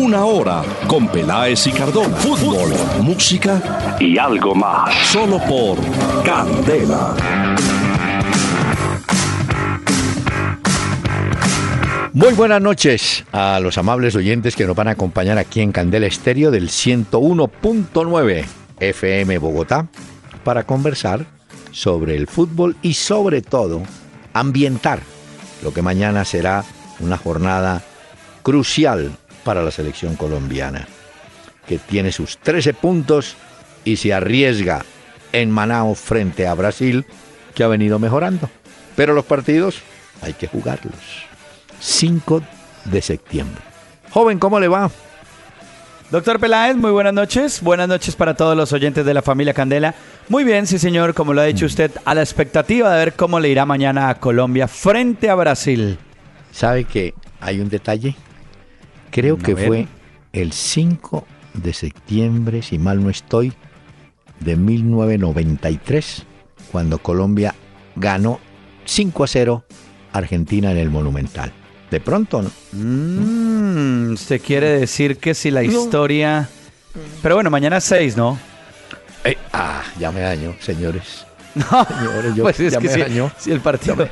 Una Hora con Peláez y Cardona. Fútbol, música y algo más. Solo por Candela. Muy buenas noches a los amables oyentes que nos van a acompañar aquí en Candela Estéreo del 101.9 FM Bogotá para conversar sobre el fútbol y sobre todo ambientar lo que mañana será una jornada crucial para la selección colombiana, que tiene sus 13 puntos y se arriesga en Manao frente a Brasil, que ha venido mejorando. Pero los partidos hay que jugarlos. 5 de septiembre. Joven, ¿cómo le va? Doctor Peláez, muy buenas noches. Buenas noches para todos los oyentes de la familia Candela. Muy bien, sí señor, como lo ha dicho usted, a la expectativa de ver cómo le irá mañana a Colombia frente a Brasil. ¿Sabe que hay un detalle? Creo A que fue el 5 de septiembre, si mal no estoy, de 1993, cuando Colombia ganó 5 a 0 a Argentina en el Monumental. De pronto, ¿no? Mm, usted quiere decir que si la historia... Pero bueno, mañana es 6, ¿no? Eh, ah, ya me dañó, señores. No, Señores, yo- pues es ya que me si, dañó. si el partido,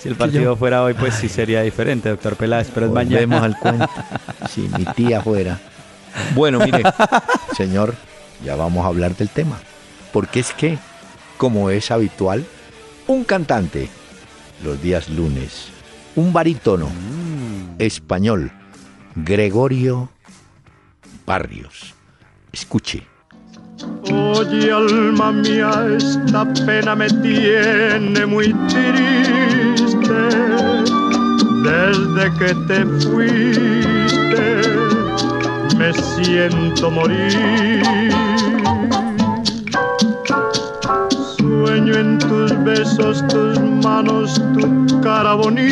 si el partido fuera hoy, pues sí sería diferente, doctor Peláez, pero es Volvemos mañana. al cuento. Si mi tía fuera. Bueno, mire, señor, ya vamos a hablar del tema. Porque es que, como es habitual, un cantante los días lunes, un barítono español, Gregorio Barrios. Escuche. Oye, alma mía, esta pena me tiene muy triste. Desde que te fuiste, me siento morir. Sueño en tus besos, tus manos, tu cara bonita,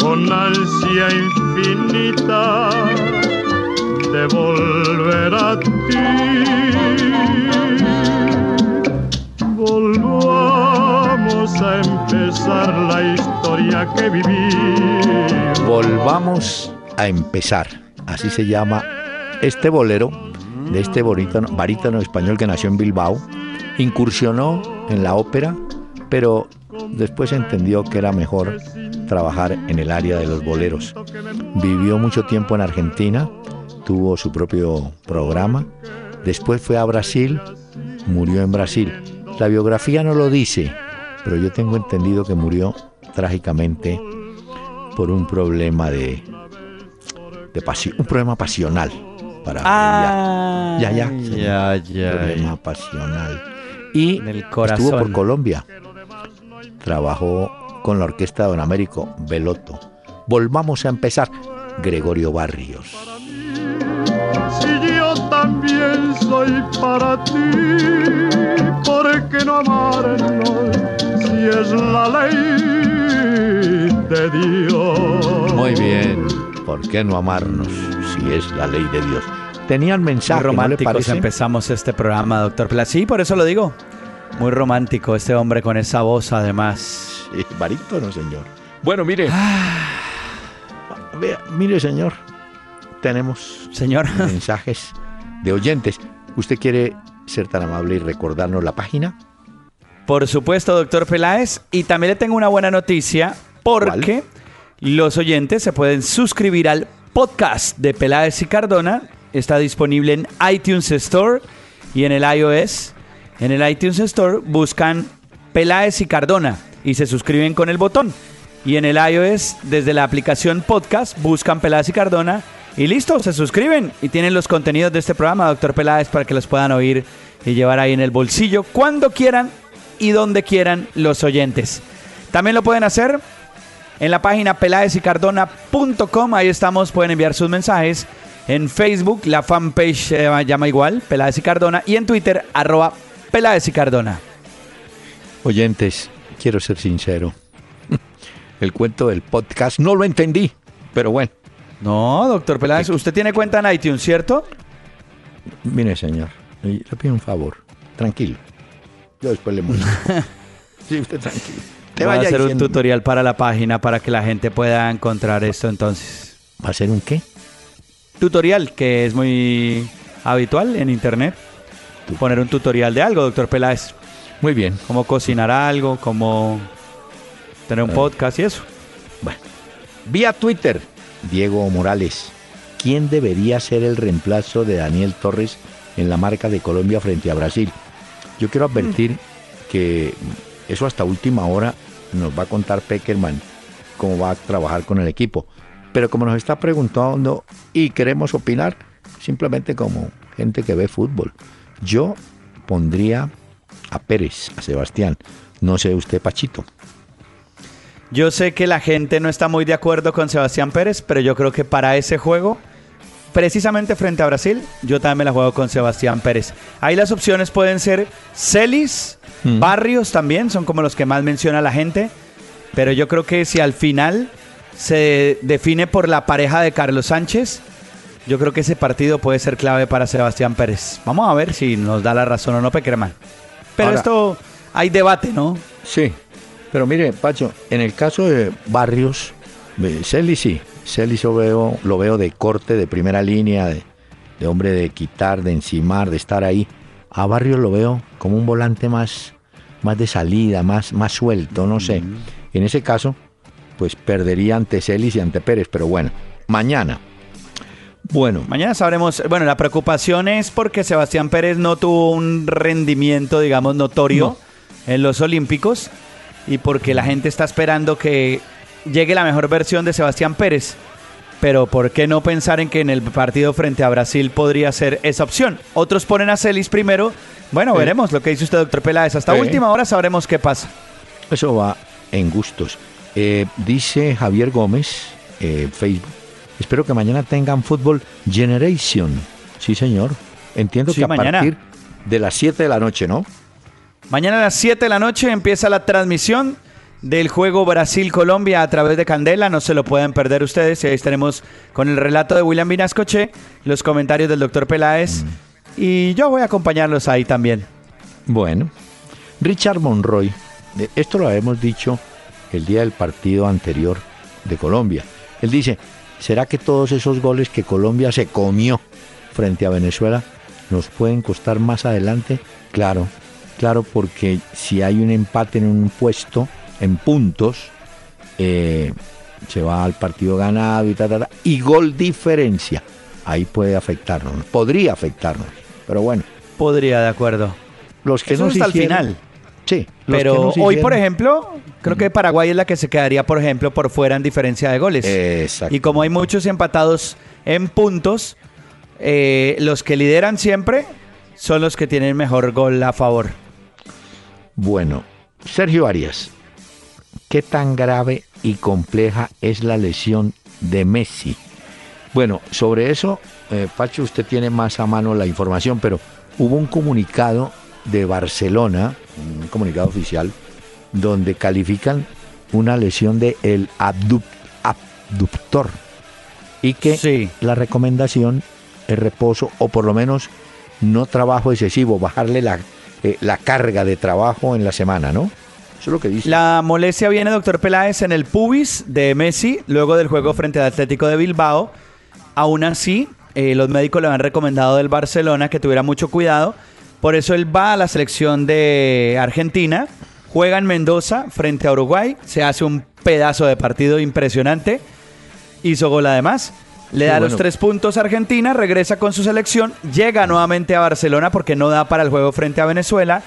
con ansia infinita de volver a ti. Volvamos a empezar la historia que viví. Volvamos a empezar. Así se llama este bolero de este barítono, barítono español que nació en Bilbao. Incursionó en la ópera, pero después entendió que era mejor trabajar en el área de los boleros. Vivió mucho tiempo en Argentina, tuvo su propio programa. Después fue a Brasil, murió en Brasil. La biografía no lo dice, pero yo tengo entendido que murió trágicamente por un problema de, de pasi- un problema pasional para Ah, Ya, ya, ya, ya. problema pasional. Y estuvo por. Colombia. Trabajó con la orquesta de Don Américo Veloto. Volvamos a empezar. Gregorio Barrios. Si yo también soy para ti, ¿por qué no amarnos si es la ley de Dios? muy bien ¿por qué no amarnos si es la ley de Dios? tenían Muy mensaje ¿no le románticos empezamos este programa, doctor Peláez. Sí, por eso lo digo. Muy romántico este hombre con esa voz, además. Sí, barítono, señor. Bueno, mire. Ah. Vea, mire, señor. Tenemos Señor, mensajes de oyentes. ¿Usted quiere ser tan amable y recordarnos la página? por supuesto, doctor Peláez. Y también le tengo una buena noticia, porque los oyentes se pueden suscribir al podcast de Peláez y Cardona. Está disponible en iTunes Store y en el iOS. En el iTunes Store buscan Peláez y Cardona y se suscriben con el botón. Y en el iOS, desde la aplicación podcast, buscan Peláez y Cardona y listo, se suscriben y tienen los contenidos de este programa, doctor Peláez, para que los puedan oír y llevar ahí en el bolsillo cuando quieran y donde quieran los oyentes. También lo pueden hacer en la página peladesicardona.com. Ahí estamos, pueden enviar sus mensajes. En Facebook, la fanpage se llama igual, Peláez y Cardona. Y en Twitter, arroba Peláez y Cardona. Oyentes, quiero ser sincero. El cuento del podcast no lo entendí, pero bueno. No, doctor Peláez, usted tiene cuenta en iTunes, ¿cierto? Mire, señor, le pido un favor. Tranquilo. Yo después le muestro. sí, usted tranquilo. Te Voy a hacer un tutorial para la página para que la gente pueda encontrar esto entonces. ¿Va a ser un qué? Tutorial, que es muy habitual en internet. Poner un tutorial de algo, doctor Peláez. Muy bien. Cómo cocinar algo, cómo tener un podcast y eso. Bueno. Vía Twitter, Diego Morales. ¿Quién debería ser el reemplazo de Daniel Torres en la marca de Colombia frente a Brasil? Yo quiero advertir que eso hasta última hora nos va a contar Peckerman cómo va a trabajar con el equipo. Pero como nos está preguntando y queremos opinar, simplemente como gente que ve fútbol, yo pondría a Pérez, a Sebastián. No sé usted, Pachito. Yo sé que la gente no está muy de acuerdo con Sebastián Pérez, pero yo creo que para ese juego, precisamente frente a Brasil, yo también me la juego con Sebastián Pérez. Ahí las opciones pueden ser Celis, mm. Barrios también, son como los que más menciona la gente, pero yo creo que si al final se define por la pareja de Carlos Sánchez, yo creo que ese partido puede ser clave para Sebastián Pérez. Vamos a ver si nos da la razón o no, Peckerman. Pero esto hay debate, ¿no? Sí, pero mire, Pacho, en el caso de Barrios, Celis sí, Celis lo veo, lo veo de corte, de primera línea, de, hombre de quitar, de encimar, de estar ahí. A Barrios lo veo como un volante más, más de salida, más, más suelto, no sé. En ese caso, pues perdería ante Celis y ante Pérez, pero bueno, mañana. Bueno. Mañana sabremos. Bueno, la preocupación es porque Sebastián Pérez no tuvo un rendimiento, digamos, notorio en los Olímpicos y porque la gente está esperando que llegue la mejor versión de Sebastián Pérez. Pero ¿por qué no pensar en que en el partido frente a Brasil podría ser esa opción? Otros ponen a Celis primero. Bueno, veremos lo que dice usted, doctor Peláez. Hasta última hora sabremos qué pasa. Eso va en gustos. Eh, dice Javier Gómez, eh, Facebook, espero que mañana tengan Fútbol Generation. Sí, señor. Entiendo que a partir de las 7 de la noche, ¿no? Mañana a las 7 de la noche empieza la transmisión del juego Brasil-Colombia a través de Candela. No se lo pueden perder ustedes. Y ahí estaremos con el relato de William Vinascoche, los comentarios del doctor Peláez. Y yo voy a acompañarlos ahí también. Bueno, Richard Monroy, esto lo habíamos dicho el día del partido anterior de Colombia. Él dice, ¿será que todos esos goles que Colombia se comió frente a Venezuela nos pueden costar más adelante? Claro, Claro, porque si hay un empate en un puesto, en puntos, eh, se va al partido ganado y tal, y gol diferencia. Ahí puede afectarnos, podría afectarnos, pero bueno. Podría, de acuerdo. Los que no hasta el final. Sí, pero hoy, por ejemplo, creo que Paraguay es la que se quedaría, por ejemplo, por fuera en diferencia de goles. Exacto. Y como hay muchos empatados en puntos, eh, los que lideran siempre son los que tienen mejor gol a favor. Bueno, Sergio Arias, ¿qué tan grave y compleja es la lesión de Messi? Bueno, sobre eso, eh, Pacho, usted tiene más a mano la información, pero hubo un comunicado de Barcelona, un comunicado oficial, donde califican una lesión de el abductor y que la recomendación es reposo o por lo menos no trabajo excesivo, bajarle la eh, la carga de trabajo en la semana, ¿no? Eso es lo que dice. La molestia viene, doctor Peláez, en el pubis de Messi, luego del juego frente al Atlético de Bilbao. Aún así, eh, los médicos le han recomendado del Barcelona que tuviera mucho cuidado. Por eso él va a la selección de Argentina, juega en Mendoza frente a Uruguay, se hace un pedazo de partido impresionante, hizo gol además. Le da los tres puntos a Argentina, regresa con su selección, llega nuevamente a Barcelona porque no da para el juego frente a Venezuela.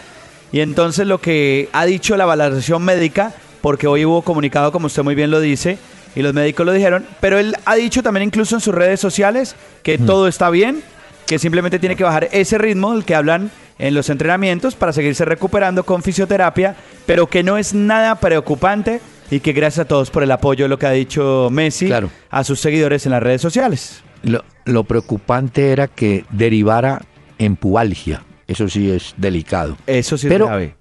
Y entonces lo que ha dicho la valoración médica, porque hoy hubo comunicado, como usted muy bien lo dice, y los médicos lo dijeron, pero él ha dicho también incluso en sus redes sociales que todo está bien, que simplemente tiene que bajar ese ritmo del que hablan en los entrenamientos para seguirse recuperando con fisioterapia, pero que no es nada preocupante y que gracias a todos por el apoyo de lo que ha dicho Messi Claro. a sus seguidores en las redes sociales. Lo, lo preocupante era que derivara en pubalgia. Eso sí es delicado. Eso sí Pero- es grave.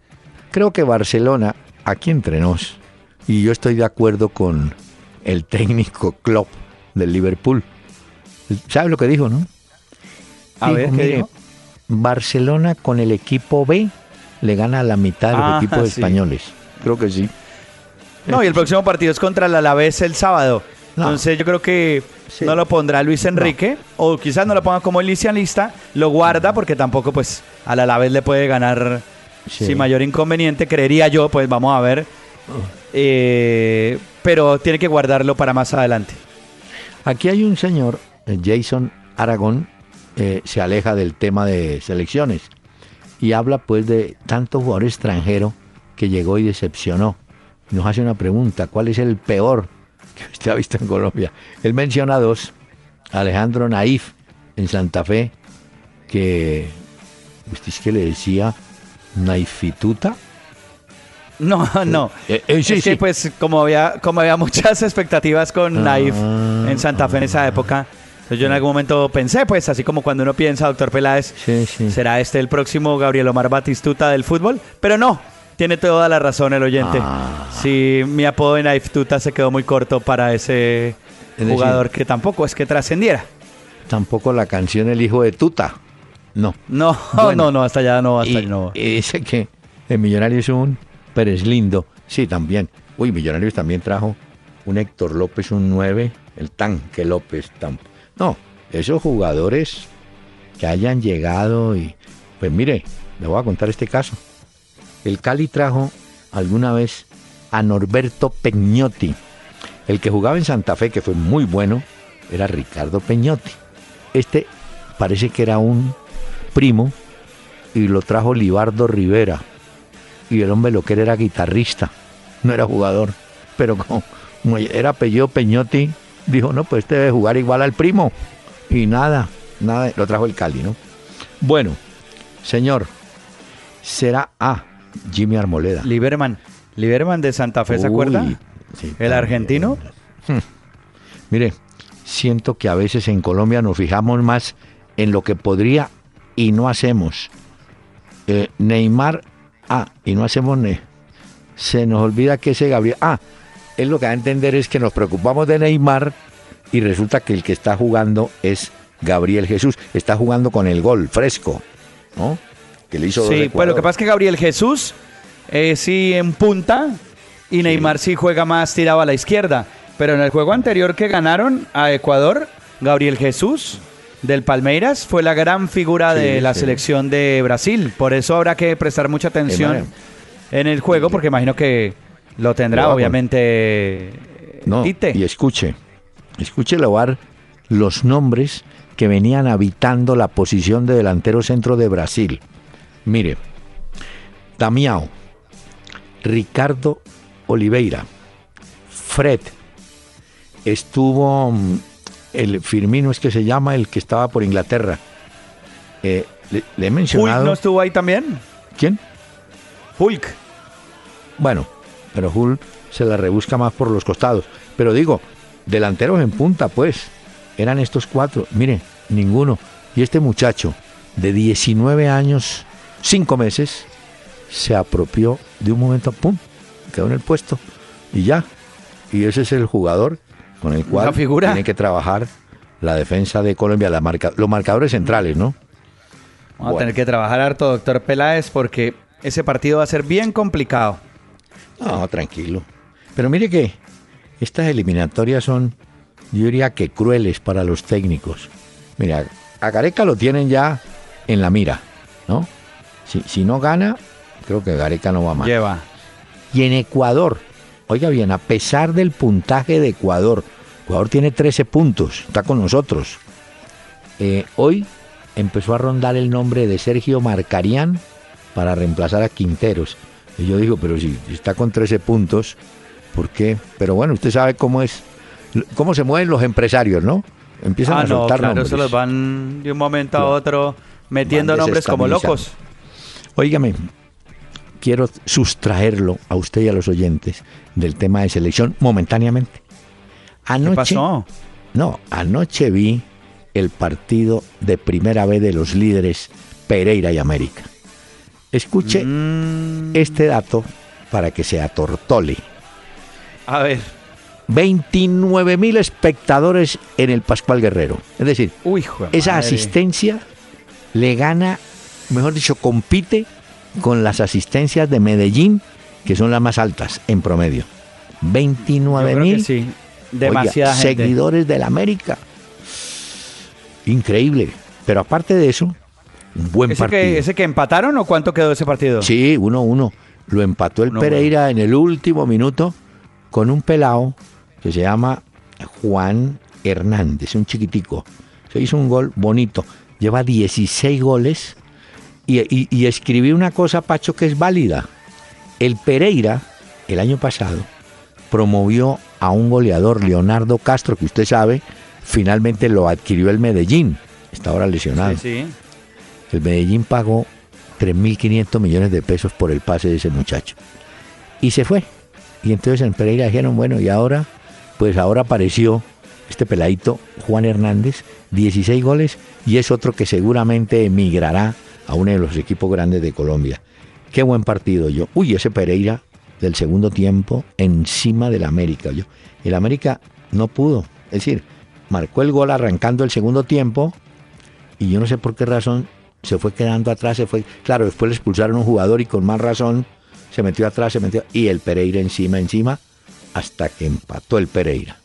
Creo que Barcelona, aquí entre nos, y yo estoy de acuerdo con el técnico Klopp del Liverpool. ¿Sabe lo que dijo, no? A ver, ¿qué mire, dijo? Barcelona con el equipo B le gana a la mitad de los Ah, equipos sí. españoles. Creo que sí. No, y el próximo partido es contra el Alavés el sábado. No. Entonces yo creo que Sí. no lo pondrá Luis Enrique o quizás no lo ponga como inicialista, lo guarda porque tampoco pues al Alavés le puede ganar Sí. sin mayor inconveniente, creería yo, pues vamos a ver. Eh, pero tiene que guardarlo para más adelante. Aquí hay un señor, eh, Jason Aragón, eh, se aleja del tema de selecciones y habla pues de tanto jugador extranjero que llegó y decepcionó. Nos hace una pregunta, ¿cuál es el peor que usted ha visto en Colombia? Él menciona dos, Alejandro Naif en Santa Fe, que usted es que le decía Naifituta. No, no. Eh, eh, sí, es que sí. pues como había, como había muchas expectativas con Ah, Naif en Santa Fe en esa época, yo en algún momento pensé, pues así como cuando uno piensa, doctor Peláez, Sí, sí. ¿será este el próximo Gabriel Omar Batistuta del fútbol? Pero no, tiene toda la razón el oyente. Ah. Sí, mi apodo de Naif Tuta se quedó muy corto para ese Es decir- jugador que tampoco es que trascendiera. Tampoco la canción El hijo de Tuta. No. No, Bueno. no, no, hasta allá no, hasta y, allá no. y dice que el millonario es un Pérez Lindo. Sí, también. Uy, Millonarios también trajo un Héctor López, un 9, el tanque López. tam- No, esos jugadores que hayan llegado y... Pues mire, le voy a contar este caso. El Cali trajo alguna vez a Norberto Peñotti. El que jugaba en Santa Fe, que fue muy bueno, era Ricardo Peñotti. Este parece que era un primo y lo trajo Libardo Rivera. Y el hombre lo que era era guitarrista, no era jugador. Pero como, era apellido Peñotti, dijo, no, pues este debe jugar igual al primo. Y nada, nada, lo trajo el Cali, ¿no? Bueno, señor, será A, Jimmy Armoleda. Liberman, Liberman de Santa Fe, ¿se Uy, acuerda? sí, ¿El argentino? Mire, siento que a veces en Colombia nos fijamos más en lo que podría y no hacemos. Eh, Neymar, ah, y no hacemos ne. Se nos olvida que ese Gabriel, ah, él lo que va a entender es que nos preocupamos de Neymar y resulta que el que está jugando es Gabriel Jesús. Está jugando con el gol fresco, ¿no? Que le hizo dos Sí, pues lo que pasa es que Gabriel Jesús eh, sí en punta y Neymar sí juega más tirado a la izquierda. Pero en el juego anterior que ganaron a Ecuador, Gabriel Jesús del Palmeiras fue la gran figura Sí, de la sí. selección de Brasil. Por eso habrá que prestar mucha atención en el juego, porque imagino que lo tendrá obviamente No, Tite. y escuche, escuche dar los nombres que venían habitando la posición de delantero centro de Brasil. Mire, Damiao, Ricardo Oliveira, Fred, estuvo mm, el Firmino, es que se llama, el que estaba por Inglaterra. Eh, le, le he Hulk mencionado. no estuvo ahí también. ¿Quién? Hulk. Bueno, pero Hull se la rebusca más por los costados. Pero digo, delanteros en punta, pues. Eran estos cuatro. Mire, ninguno. Y este muchacho, de 19 años, 5 meses, se apropió de un momento, ¡pum! Quedó en el puesto. Y ya. Y ese es el jugador con el cual figura. tiene que trabajar la defensa de Colombia, la marca, los marcadores centrales, ¿no? Vamos a tener que trabajar harto, doctor Peláez, porque ese partido va a ser bien complicado. No, tranquilo. Pero mire que estas eliminatorias son, yo diría que crueles para los técnicos. Mira, a Gareca lo tienen ya en la mira, ¿no? Si, si no gana, creo que Gareca no va más. Lleva. Y en Ecuador, oiga bien, a pesar del puntaje de Ecuador, Ecuador tiene 13 puntos, está con nosotros. Eh, hoy empezó a rondar el nombre de Sergio Marcarián para reemplazar a Quinteros. Y yo digo, pero si está con 13 puntos, ¿por qué? Pero bueno, usted sabe cómo es, cómo se mueven los empresarios, ¿no? Empiezan Ah, a no, soltar claro, nombres. se los van de un momento a otro metiendo nombres como locos. Óigame, quiero sustraerlo a usted y a los oyentes del tema de selección momentáneamente. Anoche, ¿Qué pasó? No, anoche vi el partido de primera vez de los líderes Pereira y América. Escuche Mm, este dato para que se atortole. a ver. 29 mil espectadores en el Pascual Guerrero. Es decir, Uy, esa asistencia le gana, mejor dicho, compite con las asistencias de Medellín, que son las más altas en promedio. Yo 29 creo que mil sí. Demasiada gente. seguidores del América. Increíble. Pero aparte de eso, un buen ¿Ese partido. que, ¿Ese que empataron o cuánto quedó ese partido? Sí, 1-1. Lo empató el Uno, Pereira en el último minuto con un pelado que se llama Juan Hernández, un chiquitico. Se hizo un gol bonito. Lleva 16 goles y, y, y escribí una cosa, Pacho, que es válida. El Pereira, el año pasado, promovió a un goleador, Leonardo Castro, que usted sabe, finalmente lo adquirió el Medellín. Está ahora lesionado. Sí, sí. El Medellín pagó 3.500 millones de pesos por el pase de ese muchacho. Y se fue. Y entonces en Pereira dijeron, bueno, y ahora, pues ahora apareció este peladito, Juan Hernández, 16 goles, y es otro que seguramente emigrará a uno de los equipos grandes de Colombia. Qué buen partido yo. Uy, ese Pereira del segundo tiempo encima del América. Yo. El América no pudo. Es decir, marcó el gol arrancando el segundo tiempo y yo no sé por qué razón se fue quedando atrás, se fue, claro, después le expulsaron a un jugador y con más razón se metió atrás, se metió, y el Pereira encima, encima, hasta que empató el Pereira.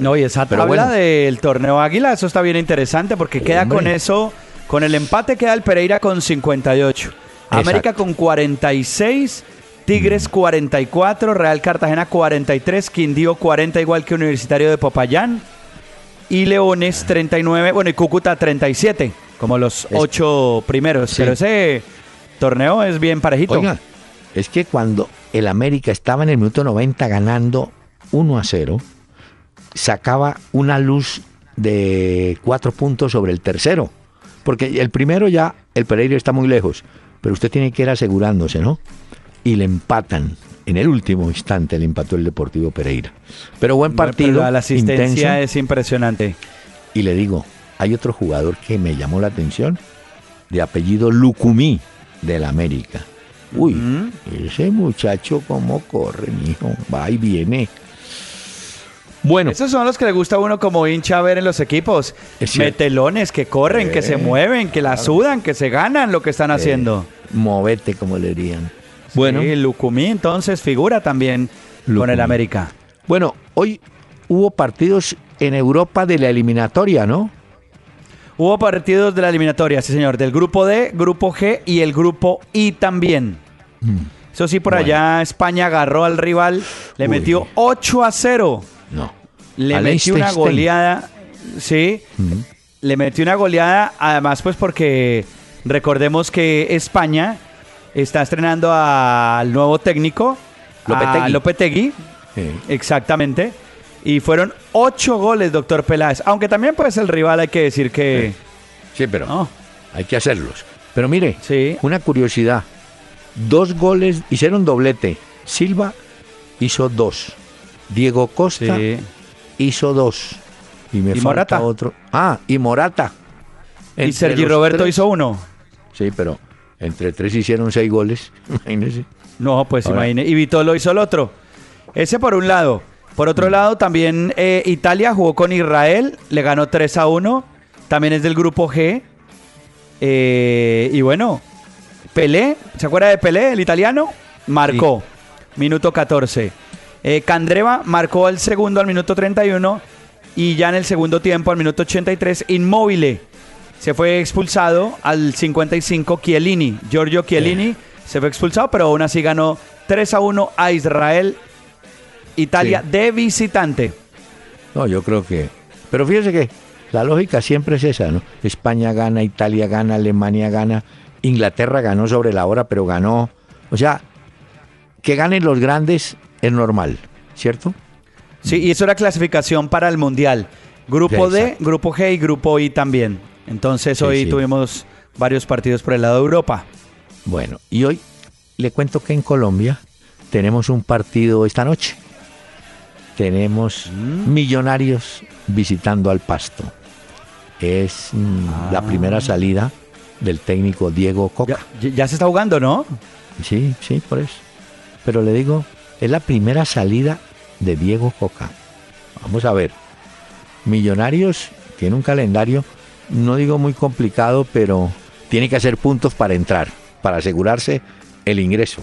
No, y esa tabla bueno, del torneo Águila, eso está bien interesante porque queda con eso, con el empate queda el Pereira con 58, América Exacto. con 46, Mm. Tigres 44, Real Cartagena 43, Quindío 40 igual que Universitario de Popayán y Leones 39, bueno y Cúcuta 37, como los ocho primeros, Sí. pero ese torneo es bien parejito. Oiga, es que cuando el América estaba en el minuto 90 ganando 1 a 0, sacaba una luz de cuatro puntos sobre el tercero. Porque el primero ya, el Pereira está muy lejos, pero usted tiene que ir asegurándose, ¿no? Y le empatan. En el último instante le empató el Deportivo Pereira. Pero buen partido. Pero la asistencia intenso. es impresionante. Y le digo, hay otro jugador que me llamó la atención, de apellido Lucumí, del América. Uy, ese muchacho cómo corre, mijo, va y viene. Bueno, Esos son los que le gusta a uno como hincha ver en los equipos. Metelones que corren, que se Eh, mueven, que la sudan, que se ganan lo que están haciendo. movete, como le dirían. Bueno, Sí, Lucumí entonces figura también con el América. bueno, hoy hubo partidos en Europa de la eliminatoria, ¿no? Hubo partidos de la eliminatoria, sí señor, del grupo D, grupo G y el grupo I también. Eso sí, por Mm. Bueno. allá España agarró al rival, le Uy. metió 8 a 0. No. Le metió una goleada, sí, le metió una goleada, además pues porque recordemos que España está estrenando al nuevo técnico, a Lopetegui. Lopetegui, Sí. exactamente, y fueron ocho goles, doctor Peláez, aunque también pues el rival hay que decir que... Sí, pero No, hay que hacerlos. Pero mire, Sí. una curiosidad. Dos goles, hicieron doblete. Silva hizo dos. Diego Costa sí. hizo dos. Y me ¿Y falta Morata? otro. Ah, y Morata. Y Sergi Roberto tres- hizo uno. Sí, pero entre tres hicieron seis goles. Imagínese. No, pues imagine. Y Vitolo hizo el otro. Ese por un lado. Por Mm. otro lado, también eh, Italia jugó con Israel, le ganó 3 a 1. También es del grupo G. Eh, y bueno, Pelé, ¿se acuerda de Pelé, el italiano? Marcó, minuto 14. Eh, Candreva marcó el segundo al minuto 31. Y ya en el segundo tiempo, al minuto 83, Inmóvil se fue expulsado al 55 Chiellini. Giorgio Chiellini se fue expulsado, pero aún así ganó 3 a 1 a Israel. Italia Sí. de visitante. No, yo creo que. Pero fíjese que la lógica siempre es esa, ¿no? España gana, Italia gana, Alemania gana, Inglaterra ganó sobre la hora, pero ganó. O sea, que ganen los grandes es normal, ¿cierto? Sí, y eso era clasificación para el Mundial. Grupo D. Grupo G y Grupo I también. Entonces hoy sí. tuvimos varios partidos por el lado de Europa. Bueno, y hoy le cuento que en Colombia tenemos un partido esta noche. Tenemos Mm. millonarios visitando al pasto. Es mm, la primera salida del técnico Diego Coca. Ya, ya se está jugando, ¿no? Sí, sí, por eso. Pero le digo, es la primera salida de Diego Coca. Vamos a ver. Millonarios tiene un calendario, no digo muy complicado, pero tiene que hacer puntos para entrar, para asegurarse el ingreso.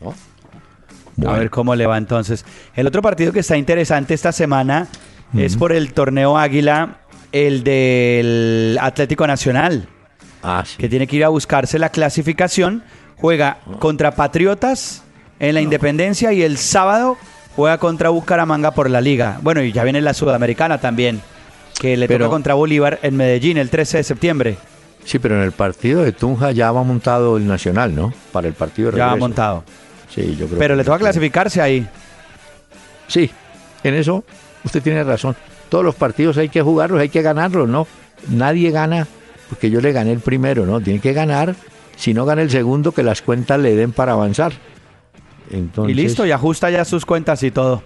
¿no? A ver cómo le va entonces. El otro partido que está interesante esta semana es por el torneo Águila, el del Atlético Nacional, ah, sí. que tiene que ir a buscarse la clasificación. Juega contra Patriotas en la Independencia y el sábado juega contra Bucaramanga por la Liga. Bueno, y ya viene la Sudamericana también, que le Pero- toca contra Bolívar en Medellín el 13 de septiembre. Sí, pero en el partido de Tunja ya va montado el Nacional, ¿no? Para el partido de Ya regreso. montado. Sí, yo creo Pero que- le toca clasificarse ahí. Sí, en eso usted tiene razón. Todos los partidos hay que jugarlos, hay que ganarlos, ¿no? Nadie gana porque yo le gané el primero, ¿no? Tiene que ganar. Si no gana el segundo, que las cuentas le den para avanzar. Entonces, y listo, y ajusta ya sus cuentas y todo.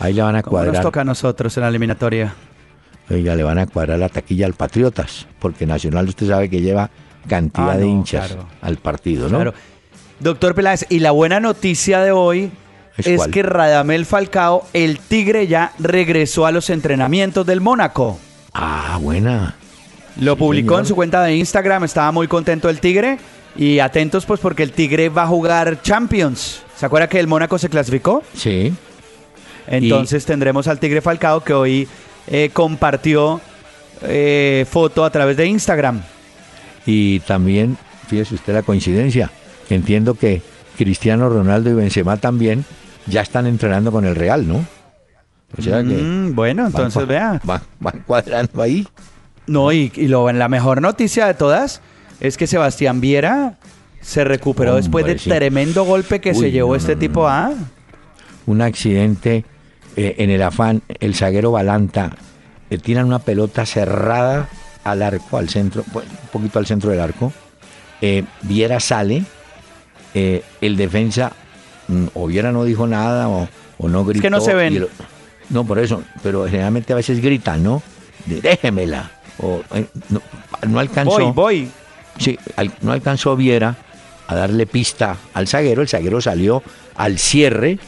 ahí le van a Como nos cuadrar. toca a nosotros en la eliminatoria. Oiga, le van a cuadrar la taquilla al Patriotas, porque Nacional usted sabe que lleva cantidad Ah, de hinchas claro. al partido, ¿no? Claro. Doctor Peláez, y la buena noticia de hoy ¿Es que Radamel Falcao, el Tigre, ya regresó a los entrenamientos del Mónaco. Ah, buena. Lo Sí, publicó señor. en su cuenta de Instagram, estaba muy contento el Tigre. Y atentos pues porque el Tigre va a jugar Champions. ¿Se acuerda que el Mónaco se clasificó? Sí. Entonces tendremos al Tigre Falcao que hoy eh, compartió eh, foto a través de Instagram. Y también, fíjese usted la coincidencia, entiendo que Cristiano Ronaldo y Benzema también ya están entrenando con el Real, ¿no? O sea que Mm, bueno, entonces vea. Van, van cuadrando ahí. No, y, y lo, la mejor noticia de todas es que Sebastián Viera se recuperó Hombre, después del sí. tremendo golpe que Uy, se llevó no, este no, tipo no. a... Un accidente eh, en el afán, el zaguero Balanta le tiran una pelota cerrada al arco, al centro, un poquito al centro del arco. Eh, Viera sale, eh, el defensa mm, o Viera no dijo nada o, o no gritó. que no se ven. el- no, por eso, pero generalmente a veces gritan, ¿no? De, Déjemela. O, no, no alcanzó. Voy, voy. Sí, no alcanzó Viera a darle pista al zaguero. El zaguero salió al cierre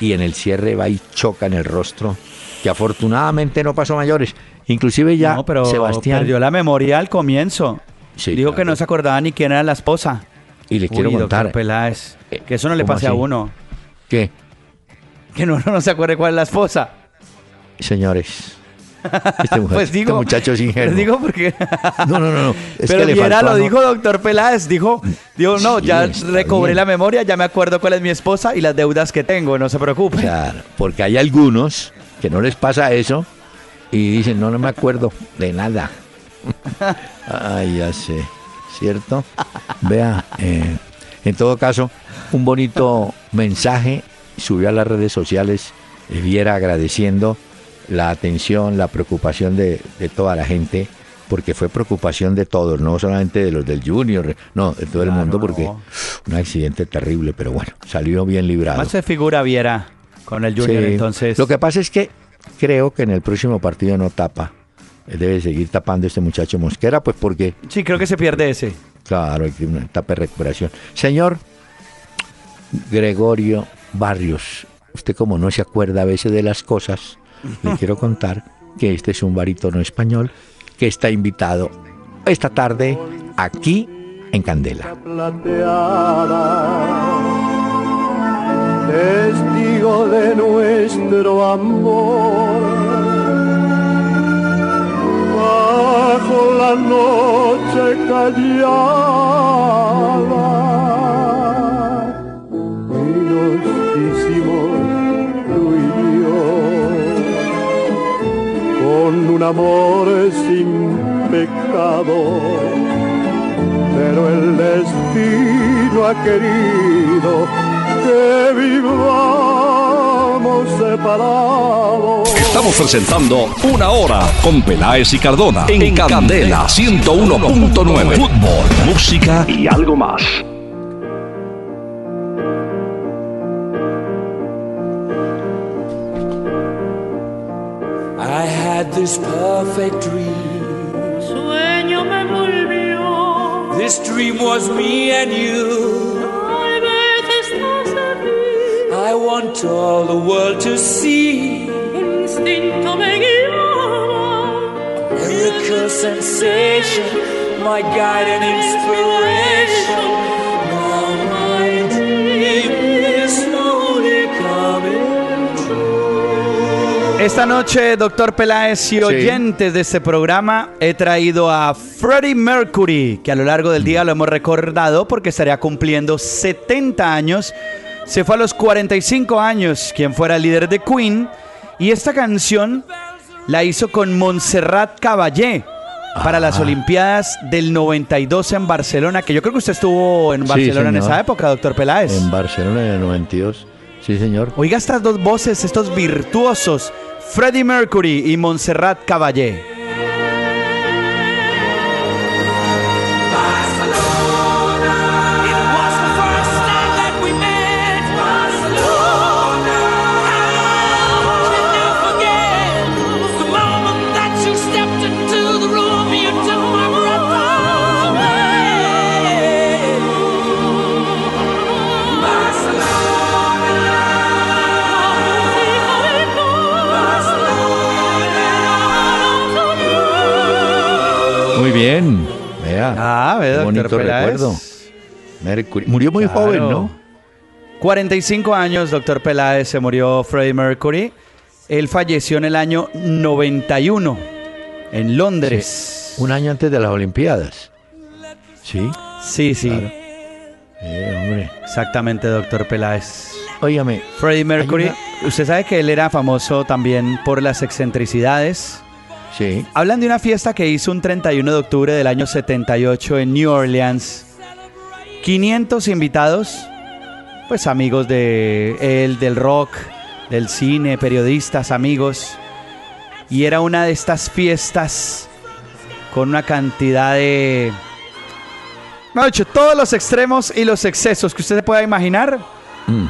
y en el cierre va y choca en el rostro, que afortunadamente no pasó mayores. Inclusive ya no, pero Sebastián... perdió la memoria al comienzo. Sí, Dijo que no se acordaba ni quién era la esposa. Y le quiero contar Peláez, Eh, que eso no le ¿cómo pase a uno. que, Que no, no se acuerde cuál es la esposa. señores, este, muchacho, Pues digo, este muchacho es ingenuo. pues digo porque... No, no, no, no. Es Pero que le faltó lo dijo doctor Peláez, dijo, dijo no, Sí, ya recobré bien. la memoria, ya me acuerdo cuál es mi esposa y las deudas que tengo, no se preocupe. Claro, porque hay algunos que no les pasa eso y dicen, no, no me acuerdo de nada. Ay, ya sé, ¿cierto? Vea, eh, en todo caso, un bonito mensaje subió a las redes sociales, eh, Viera agradeciendo la atención, la preocupación de, de toda la gente, porque fue preocupación de todos, no solamente de los del Junior, no, de todo el mundo, porque no. un accidente terrible, pero bueno, salió bien librado. Más se figura Viera con el Junior, Sí. entonces... Lo que pasa es que creo que en el próximo partido no tapa. Él debe seguir tapando este muchacho Mosquera, pues porque, Sí, creo que se pierde ese. claro, hay que una etapa de recuperación. Señor Gregorio Barrios, usted como no se acuerda a veces de las cosas, le quiero contar que este es un barítono español que está invitado esta tarde aquí en Candela. testigo de nuestro amor. Bajo la noche callada, un amor sin pecado pero el destino ha querido que vivamos separados. Estamos presentando Una Hora con Peláez y Cardona en, Candela 101.9. Fútbol, música y algo más. This perfect dream. Sueño me volvió. This dream was me and you. Tal vez estás aquí. I want all the world to see. Instinto me guiaba. Miracle sensation, my guiding inspiration. Esta noche, doctor Peláez y oyentes de este programa, he traído a Freddie Mercury, que a lo largo del día lo hemos recordado porque estaría cumpliendo 70 años. Se fue a los 45 años, quien fuera líder de Queen. Y esta canción la hizo con Montserrat Caballé para las Olimpiadas del 92 en Barcelona, que yo creo que usted estuvo en Sí, Barcelona en esa época, doctor Peláez. En Barcelona en el 92. Sí, señor. Oiga estas dos voces, estos virtuosos, Freddie Mercury y Montserrat Caballé. Ah, ve, qué doctor bonito Peláez. recuerdo. Mercury. Murió muy Claro. joven, ¿no? 45 años, doctor Peláez, se murió Freddie Mercury. Él falleció en el año 91 en Londres. Un año antes de las Olimpiadas. Sí. Sí, sí, Claro. Eh, hombre. exactamente, doctor Peláez. Óigame, Freddie Mercury, usted sabe que él era famoso también por las excentricidades. Sí. Hablan de una fiesta que hizo un 31 de octubre del año 78 en New Orleans. 500 invitados, pues amigos de él, del rock, del cine, periodistas, amigos. Y era una de estas fiestas con una cantidad de... Me dicho, todos los extremos y los excesos que usted se pueda imaginar. Mm.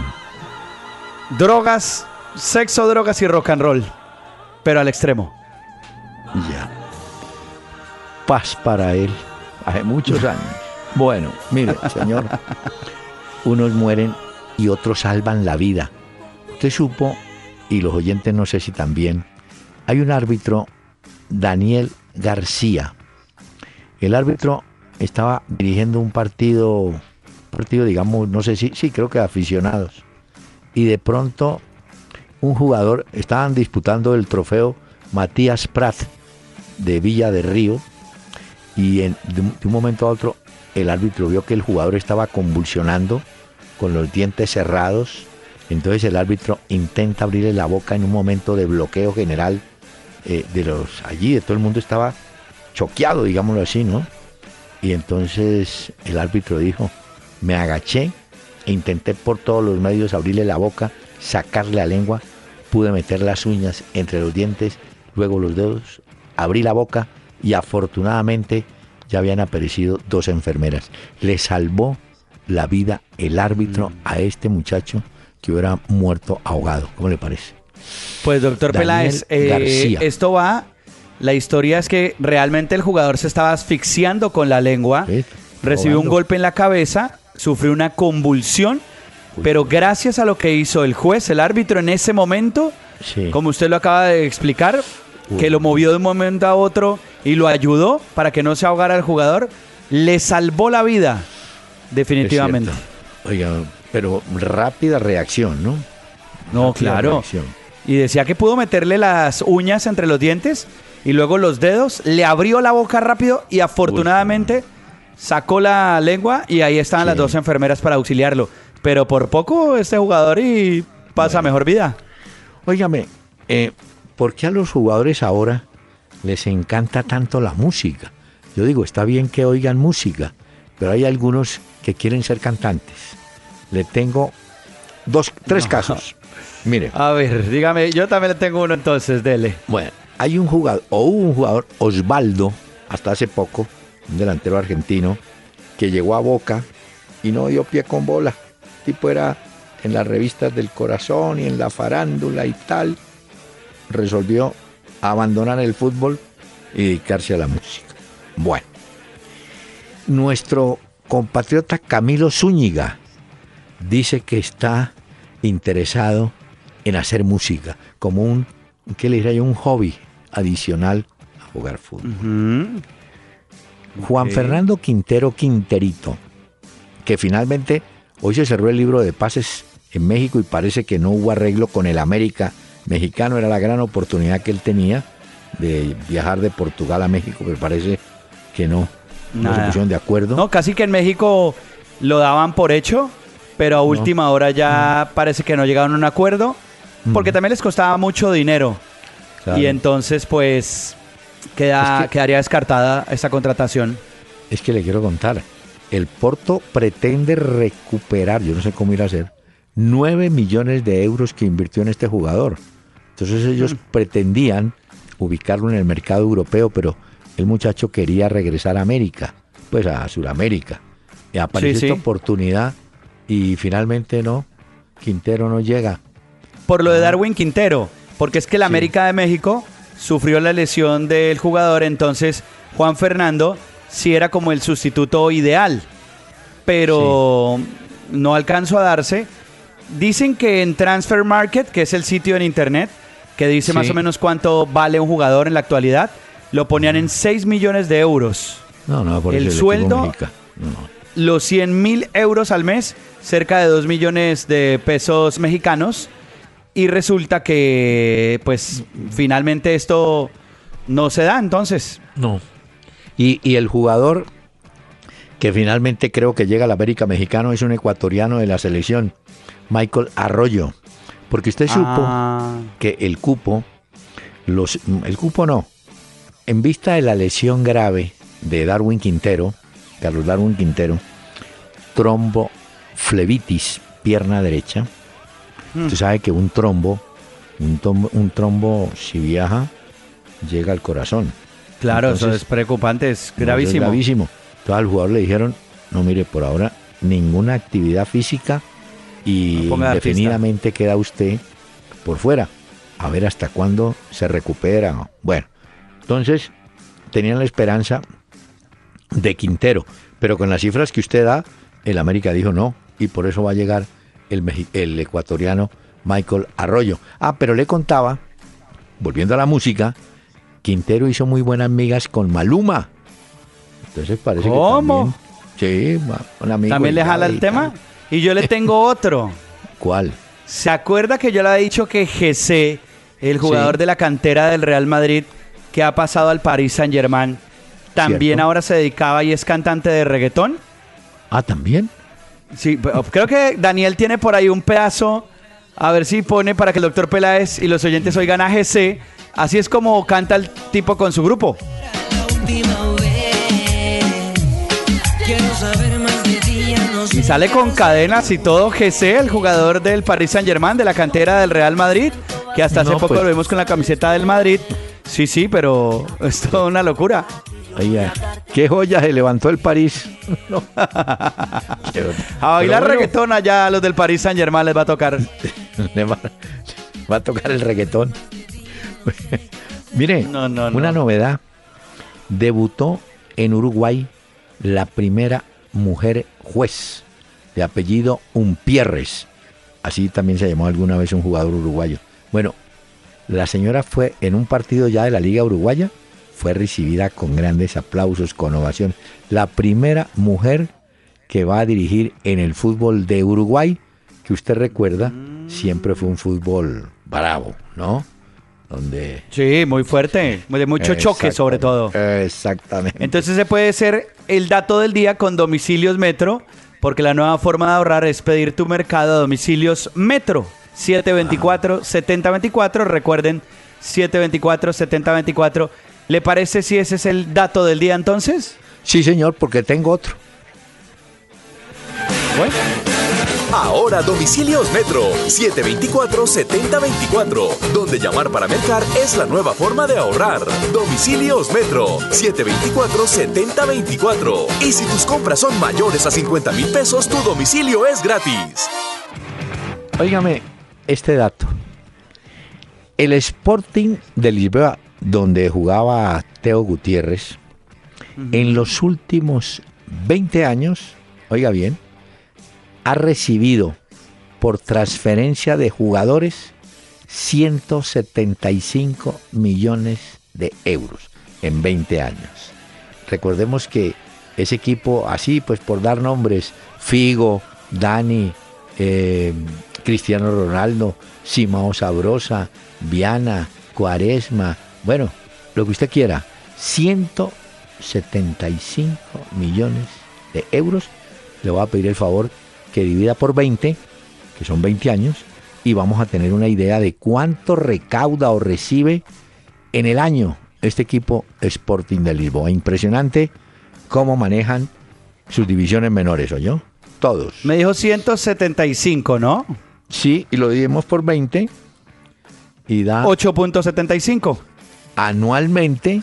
Drogas, sexo, drogas y rock and roll. Pero al extremo. Ya. Paz para él. Hace muchos años. Bueno, mire, señor. Unos mueren y otros salvan la vida. Usted supo, y los oyentes no sé si también, hay un árbitro, Daniel García. El árbitro estaba dirigiendo un partido, partido, digamos, no sé si, sí, creo que aficionados. Y de pronto un jugador, estaban disputando el trofeo Matías Prat de Villa de Río y en- de, un- de un momento a otro el árbitro vio que el jugador estaba convulsionando con los dientes cerrados. Entonces el árbitro intenta abrirle la boca en un momento de bloqueo general eh, de los allí, de todo el mundo estaba choqueado, digámoslo así, ¿no? Y entonces el árbitro dijo, me agaché e intenté por todos los medios abrirle la boca, sacarle la lengua, pude meter las uñas entre los dientes, luego los dedos, abrí la boca y afortunadamente ya habían aparecido dos enfermeras. Le salvó la vida el árbitro a este muchacho que hubiera muerto ahogado. ¿Cómo le parece? Pues doctor Daniel Peláez, eh, García. esto va, la historia es que realmente el jugador se estaba asfixiando con la lengua, Sí, recibió un golpe en la cabeza, sufrió una convulsión, pero gracias a lo que hizo el juez, el árbitro en ese momento, Sí. como usted lo acaba de explicar, que lo movió de un momento a otro y lo ayudó para que no se ahogara el jugador, le salvó la vida, definitivamente. Oiga, pero rápida reacción, ¿no? No, Rápida claro. reacción. Y decía que pudo meterle las uñas entre los dientes y luego los dedos, le abrió la boca rápido y afortunadamente sacó la lengua y ahí estaban las dos enfermeras para auxiliarlo. Pero por poco este jugador y pasa mejor vida. Óigame, eh, ¿por qué a los jugadores ahora les encanta tanto la música? Yo digo, está bien que oigan música, pero hay algunos que quieren ser cantantes. Le tengo dos, tres casos. Mire, A ver, dígame, yo también le tengo uno entonces, dele. bueno, hay un jugador, o hubo un jugador, Osvaldo, hasta hace poco, un delantero argentino, que llegó a Boca y no dio pie con bola. El tipo era en las revistas del corazón y en la farándula y tal. Resolvió abandonar el fútbol y dedicarse a la música. Bueno, nuestro compatriota Camilo Zúñiga dice que está interesado en hacer música como un, ¿qué le diría yo? Un hobby adicional a jugar fútbol. Juan. Fernando Quintero Quinterito, que finalmente hoy se cerró el libro de pases en México y parece que no hubo arreglo con el América mexicano, era la gran oportunidad que él tenía de viajar de Portugal a México, pero parece que no, no se pusieron de acuerdo. No, casi que en México lo daban por hecho, pero a última hora ya parece que no llegaron a un acuerdo, porque también les costaba mucho dinero. Claro. Y entonces, pues, queda, Es que- quedaría descartada esa contratación. Es que le quiero contar, el Porto pretende recuperar, yo no sé cómo ir a hacer, 9 millones de euros que invirtió en este jugador. Entonces ellos pretendían ubicarlo en el mercado europeo, pero el muchacho quería regresar a América, pues a Sudamérica. Y apareció Sí, sí. esta oportunidad y finalmente no, Quintero no llega. Por lo de Darwin Quintero, porque es que el América de México sufrió la lesión del jugador, entonces Juan Fernando sí era como el sustituto ideal, pero no alcanzó a darse. Dicen que en Transfer Market, que es el sitio en internet, que dice Sí. más o menos cuánto vale un jugador en la actualidad, lo ponían en 6 millones de euros. No, no, por El sueldo-. No. Los 100 mil euros al mes, cerca de 2 millones de pesos mexicanos. Y resulta que, pues, finalmente esto no se da, entonces. No. Y, y el jugador que finalmente creo que llega al América Mexicano es un ecuatoriano de la selección, Michael Arroyo. Porque usted supo Ah, que el cupo, los, el cupo no, en vista de la lesión grave de Darwin Quintero, Carlos Darwin Quintero, tromboflebitis, pierna derecha. Usted sabe que un trombo, un trombo, un trombo si viaja, llega al corazón. claro, eso es preocupante, es no, gravísimo. gravísimo. Entonces al jugador le dijeron, no mire, por ahora ninguna actividad física y No de artista. indefinidamente queda usted por fuera. A ver hasta cuándo se recupera. Bueno, entonces tenían la esperanza de Quintero, pero con las cifras que usted da, el América dijo no, y por eso va a llegar el, el ecuatoriano Michael Arroyo. Ah, pero le contaba, volviendo a la música, Quintero hizo muy buenas migas con Maluma. Entonces parece ¿Cómo? que también... Sí, un amigo ¿También le jala el tema? tal. Y yo le tengo otro. ¿Cuál? ¿Se acuerda que yo le había dicho que Jesse, el jugador Sí. de la cantera del Real Madrid, que ha pasado al Paris Saint Germain, también Cierto. ahora se dedicaba y es cantante de reggaetón? Ah, ¿también? Sí, pero creo que Daniel tiene por ahí un pedazo. A ver si pone para que el doctor Peláez y los oyentes oigan a GC. Así es como canta el tipo con su grupo. Y sale con cadenas y todo GC, el jugador del Paris Saint Germain, de la cantera del Real Madrid, que hasta hace No, poco pues. lo vimos con la camiseta del Madrid. Sí, sí, pero es toda una locura. Ahí, ah, ¿Qué joya se levantó el París? No. A bailar bueno, reggaetón allá a los del Paris Saint Germain les va a tocar. va, va a tocar el reggaetón. Mire, No, no, no. una novedad. Debutó en Uruguay la primera mujer juez de apellido Umpierres. Así también se llamó alguna vez un jugador uruguayo. Bueno, la señora fue en un partido ya de la Liga Uruguaya, fue recibida con grandes aplausos, con ovación. La primera mujer que va a dirigir en el fútbol de Uruguay, que usted recuerda, siempre fue un fútbol bravo, ¿no? Donde... Sí, muy fuerte, de mucho choque sobre todo. Exactamente. Entonces ese puede ser el dato del día con domicilios Metro, porque la nueva forma de ahorrar es pedir tu mercado a domicilios Metro. 724-7024, recuerden, 724-7024. ¿Le parece si ese es el dato del día entonces? Sí, señor, porque tengo otro. Bueno, Ahora domicilios Metro 724-7024, donde llamar para mercar es la nueva forma de ahorrar. Domicilios Metro 724-7024. Y si tus compras son mayores a 50 mil pesos, tu domicilio es gratis. Óigame este dato. El Sporting de Lisboa, donde jugaba Teo Gutiérrez, en los últimos 20 años, oiga bien, ha recibido por transferencia de jugadores 175 millones de euros en 20 años. Recordemos que ese equipo, así pues por dar nombres, Figo, Dani, eh, Cristiano Ronaldo, Simao Sabrosa, Viana, Cuaresma, bueno, lo que usted quiera, 175 millones de euros. Le voy a pedir el favor que divida por 20, que son 20 años, y vamos a tener una idea de cuánto recauda o recibe en el año este equipo Sporting de Lisboa. Impresionante cómo manejan sus divisiones menores, ¿oyó? Todos. Me dijo 175, ¿no? Sí, y lo dividimos por 20 y da 8.75. anualmente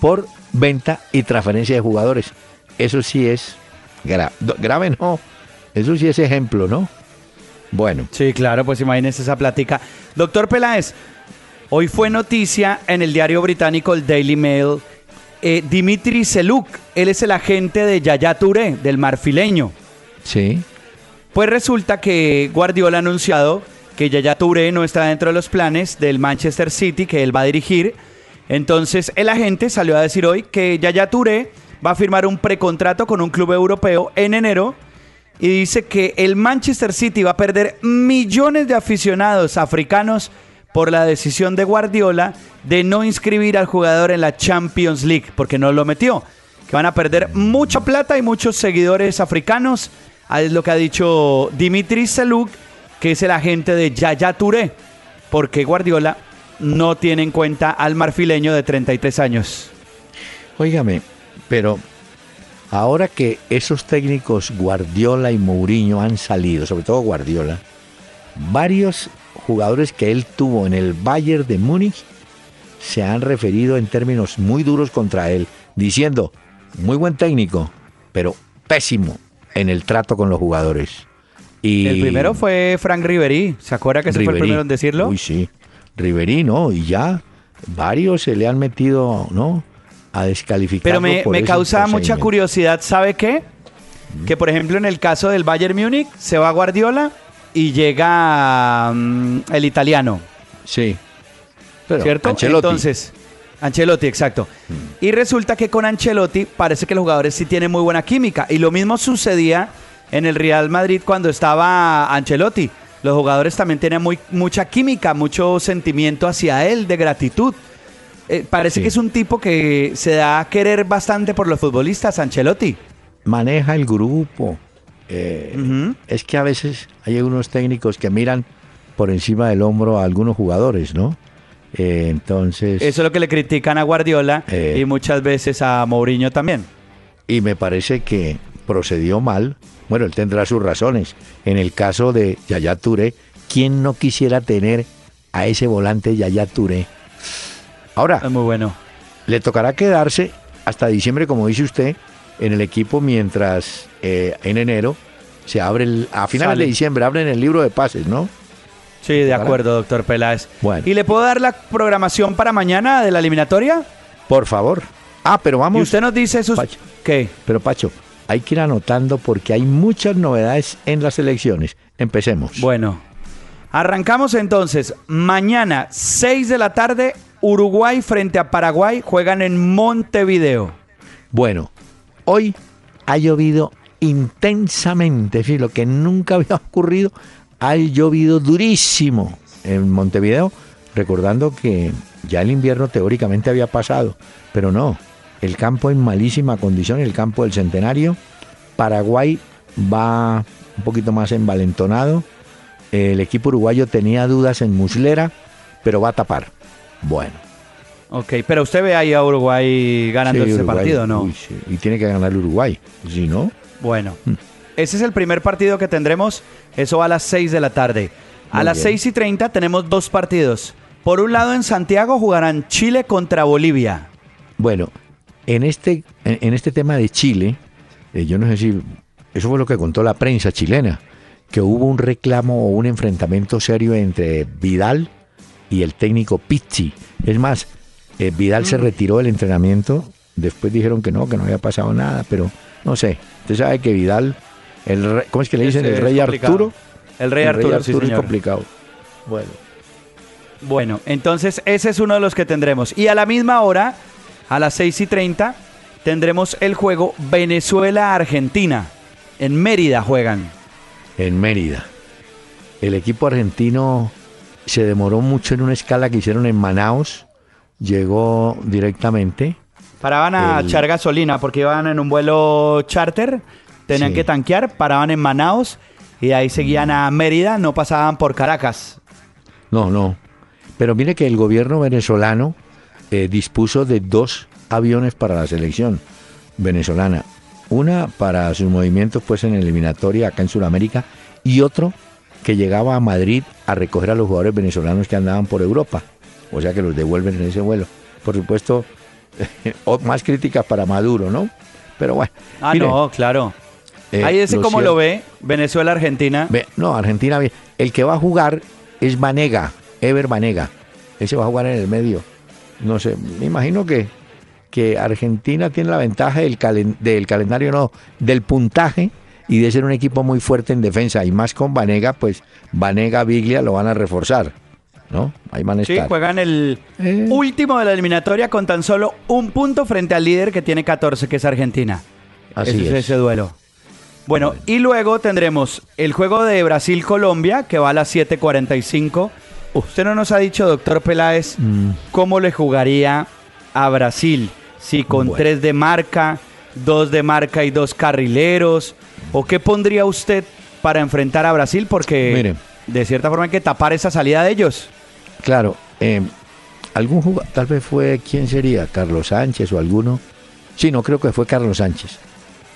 por venta y transferencia de jugadores. Eso sí es gra- do- grave, no. Eso sí es ejemplo, ¿no? Bueno, Sí, claro, pues imagínese esa plática. Doctor Peláez, hoy fue noticia en el diario británico el Daily Mail. eh, Dimitri Seluk, él es el agente de Yaya Touré, del marfileño. sí. Pues resulta que Guardiola ha anunciado que Yaya Touré no está dentro de los planes del Manchester City que él va a dirigir. Entonces el agente salió a decir hoy que Yaya Touré va a firmar un precontrato con un club europeo en enero y dice que el Manchester City va a perder millones de aficionados africanos por la decisión de Guardiola de no inscribir al jugador en la Champions League porque no lo metió. Que van a perder mucha plata y muchos seguidores africanos. Ah, Es lo que ha dicho Dimitri Seluk, que es el agente de Yaya Touré, porque Guardiola no tiene en cuenta al marfileño de 33 años. Óigame, pero ahora que esos técnicos Guardiola y Mourinho han salido, sobre todo Guardiola, varios jugadores que él tuvo en el Bayern de Múnich se han referido en términos muy duros contra él, diciendo, muy buen técnico, pero pésimo en el trato con los jugadores. Y El primero fue Frank Ribery, ¿se acuerda que se fue el Ribery. primero en decirlo? Uy, sí. Riverí, ¿no? Y ya varios se le han metido, ¿no? A descalificar. Pero me, me causa mucha curiosidad, ¿sabe qué? Que por ejemplo en el caso del Bayern Múnich se va Guardiola y llega mm, el italiano, Sí. Pero ¿cierto? Ancelotti. Entonces, Ancelotti, exacto. Y resulta que con Ancelotti parece que los jugadores sí tienen muy buena química. Y lo mismo sucedía en el Real Madrid cuando estaba Ancelotti. Los jugadores también tienen muy, mucha química, mucho sentimiento hacia él de gratitud. Eh, parece Sí. que es un tipo que se da a querer bastante por los futbolistas, Ancelotti. maneja el grupo. Eh. Es que a veces hay unos técnicos que miran por encima del hombro a algunos jugadores, ¿no? Eh, entonces, Eso es lo que le critican a Guardiola Eh. y muchas veces a Mourinho también. y me parece que procedió mal. Bueno, él tendrá sus razones. En el caso de Yaya Touré, ¿quién no quisiera tener a ese volante Yaya Touré? Ahora, Es muy bueno. le tocará quedarse hasta diciembre, como dice usted, en el equipo mientras eh, en enero se abre, el, a finales Sale. de diciembre abren el libro de pases, ¿no? Sí, de acuerdo, doctor Peláez. Bueno. ¿Y le puedo dar la programación para mañana de la eliminatoria? Por favor. Ah, pero vamos. y usted nos dice sus... Pacho. ¿Qué? Pero Pacho, hay que ir anotando porque hay muchas novedades en las elecciones. Empecemos. Bueno, arrancamos entonces. Mañana, 6 de la tarde, Uruguay frente a Paraguay juegan en Montevideo. Bueno, hoy ha llovido intensamente, sí, lo que nunca había ocurrido, ha llovido durísimo en Montevideo, recordando que ya el invierno teóricamente había pasado, pero no, el campo en malísima condición, el campo del Centenario, Paraguay va un poquito más envalentonado, el equipo uruguayo tenía dudas en Muslera, pero va a tapar. Bueno. Ok, pero usted ve ahí a Uruguay ganando Sí, ese Uruguay, partido, ¿no? uy, sí, y tiene que ganar Uruguay, si no... Bueno, Mm. ese es el primer partido que tendremos. Eso va a las 6 de la tarde. A las bien. 6 y 30 tenemos dos partidos. Por un lado, en Santiago jugarán Chile contra Bolivia. Bueno, en este, en, en este tema de Chile, eh, yo no sé si eso fue lo que contó la prensa chilena, que hubo un reclamo o un enfrentamiento serio entre Vidal y el técnico Pizzi. Es más, Eh, Vidal se retiró del entrenamiento. Después dijeron que no, que no había pasado nada, pero no sé. Usted sabe que Vidal, el rey- ¿cómo es que le dicen? Ese el rey es. Arturo. El rey Arturo, sí, es señor. complicado. Bueno. Bueno, entonces ese es uno de los que tendremos. Y a la misma hora, a las 6 y 30, tendremos el juego Venezuela-Argentina. En Mérida juegan. en Mérida. El equipo argentino se demoró mucho en una escala que hicieron en Manaus. Llegó directamente. Paraban a El- echar gasolina porque iban en un vuelo charter, tenían Sí. que tanquear, paraban en Manaus y de ahí seguían a Mérida, no pasaban por Caracas. No, no. Pero mire que el gobierno venezolano eh, dispuso de dos aviones para la selección venezolana. Una para sus movimientos pues en eliminatoria acá en Sudamérica y otro que llegaba a Madrid a recoger a los jugadores venezolanos que andaban por Europa. O sea que los devuelven en ese vuelo. Por supuesto, más críticas para Maduro, ¿no? Pero bueno. Ah, no, claro. eh, ahí ese cierto- lo ve, Venezuela-Argentina. Ve, no, Argentina, bien. el que va a jugar es Vanega, Ever Vanega. Ese va a jugar en el medio. No sé, me imagino que, que Argentina tiene la ventaja del, calen- del calendario, no, del puntaje y de ser un equipo muy fuerte en defensa. Y más con Vanega, pues Vanega, Biglia lo van a reforzar. ¿No? Ahí van a Sí, estar. juegan el Eh. último de la eliminatoria con tan solo un punto frente al líder que tiene 14, que es Argentina. Así Ese es. ese duelo. Bueno, y luego tendremos el juego de Brasil-Colombia, que va a las 7:45. Usted no nos ha dicho, doctor Peláez, Mm. cómo le jugaría a Brasil. Si con Bueno. tres de marca, dos de marca y dos carrileros. ¿O qué pondría usted para enfrentar a Brasil? Porque Mire. de cierta forma hay que tapar esa salida de ellos. Claro, eh, algún jugador, tal vez fue, ¿quién sería? Carlos Sánchez o alguno. Sí, no creo que fue Carlos Sánchez.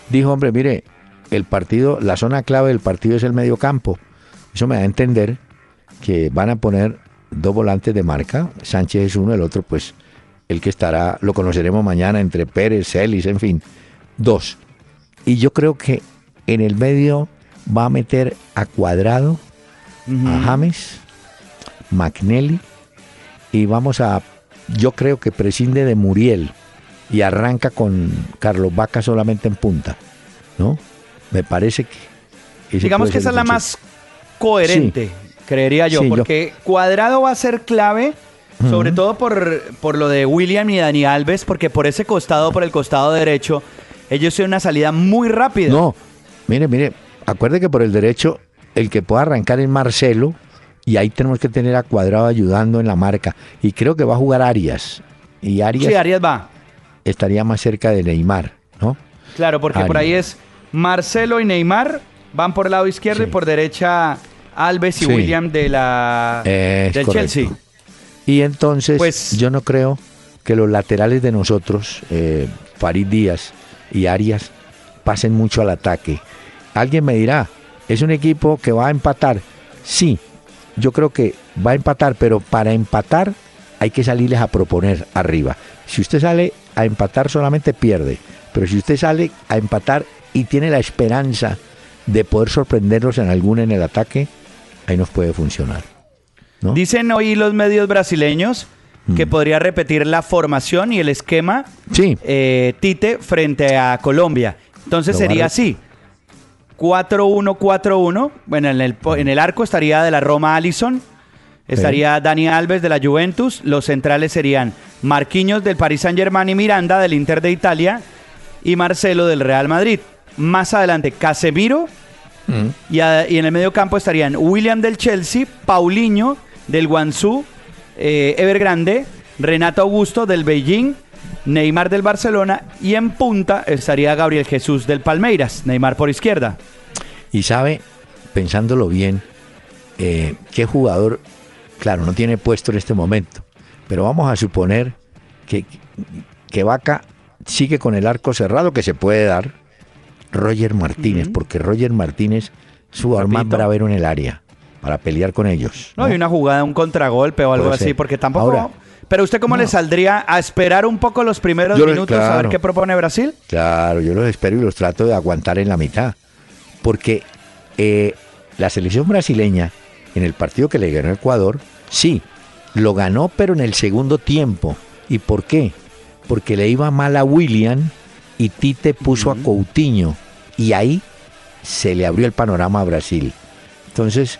Dijo, hombre, mire, el partido, la zona clave del partido es el medio campo. Eso me da a entender que van a poner dos volantes de marca. Sánchez es uno, el otro, pues, el que estará, lo conoceremos mañana entre Pérez, Celis, en fin, dos. Y yo creo que en el medio va a meter a Cuadrado, a James, McNelly y vamos a, yo creo que prescinde de Muriel y arranca con Carlos Vaca solamente en punta, ¿no? Me parece que... Digamos que esa es la más coherente, creería yo, Sí, yo- porque Cuadrado va a ser clave, sobre todo por, por lo de William y Dani Alves, porque por ese costado, por el costado derecho, ellos tienen una salida muy rápida. No, mire, mire, acuerde que por el derecho el que pueda arrancar es Marcelo y ahí tenemos que tener a Cuadrado ayudando en la marca y creo que va a jugar Arias y Arias Sí, Arias va. estaría más cerca de Neymar, ¿no? Claro, porque por ahí es Marcelo y Neymar van por el lado izquierdo Sí. y por derecha Alves y Sí. William de la Es del correcto. Chelsea. Y entonces Pues- yo no creo que los laterales de nosotros, eh, Farid Díaz y Arias, pasen mucho al ataque. Alguien me dirá, es un equipo que va a empatar. Sí, yo creo que va a empatar, pero para empatar hay que salirles a proponer arriba. Si usted sale a empatar solamente pierde, pero si usted sale a empatar y tiene la esperanza de poder sorprenderlos en alguna en el ataque, ahí nos puede funcionar. ¿no? Dicen hoy los medios brasileños que Mm. podría repetir la formación y el esquema Sí, eh, Tite frente a Colombia. Entonces sería así. 4-1-4-1. Bueno, en el, en el arco estaría de la Roma Allison. Estaría Dani Alves de la Juventus. Los centrales serían Marquinhos del Paris Saint Germain y Miranda del Inter de Italia. Y Marcelo del Real Madrid. Más adelante, Casemiro. Mm. Y, a- y en el medio campo estarían William del Chelsea, Paulinho del Guangzhou, eh, Evergrande, Renato Augusto del Beijing, Neymar del Barcelona y en punta estaría Gabriel Jesús del Palmeiras, Neymar por izquierda. Y sabe, pensándolo bien, eh, qué jugador, claro, no tiene puesto en este momento, pero vamos a suponer que, que Vaca sigue con el arco cerrado, que se puede dar, Roger Martínez, porque Roger Martínez su arma bravero en el área para pelear con ellos. No, ¿no? hay una jugada, un contragolpe o algo así, porque tampoco... Ahora, pero usted cómo no. le saldría a esperar un poco los primeros Yo minutos a ver qué propone Brasil? Claro, yo los espero y los trato de aguantar en la mitad. Porque eh, la selección brasileña, en el partido que le ganó Ecuador, sí, lo ganó, pero en el segundo tiempo. ¿Y por qué? Porque le iba mal a William y Tite puso a Coutinho y ahí se le abrió el panorama a Brasil. Entonces,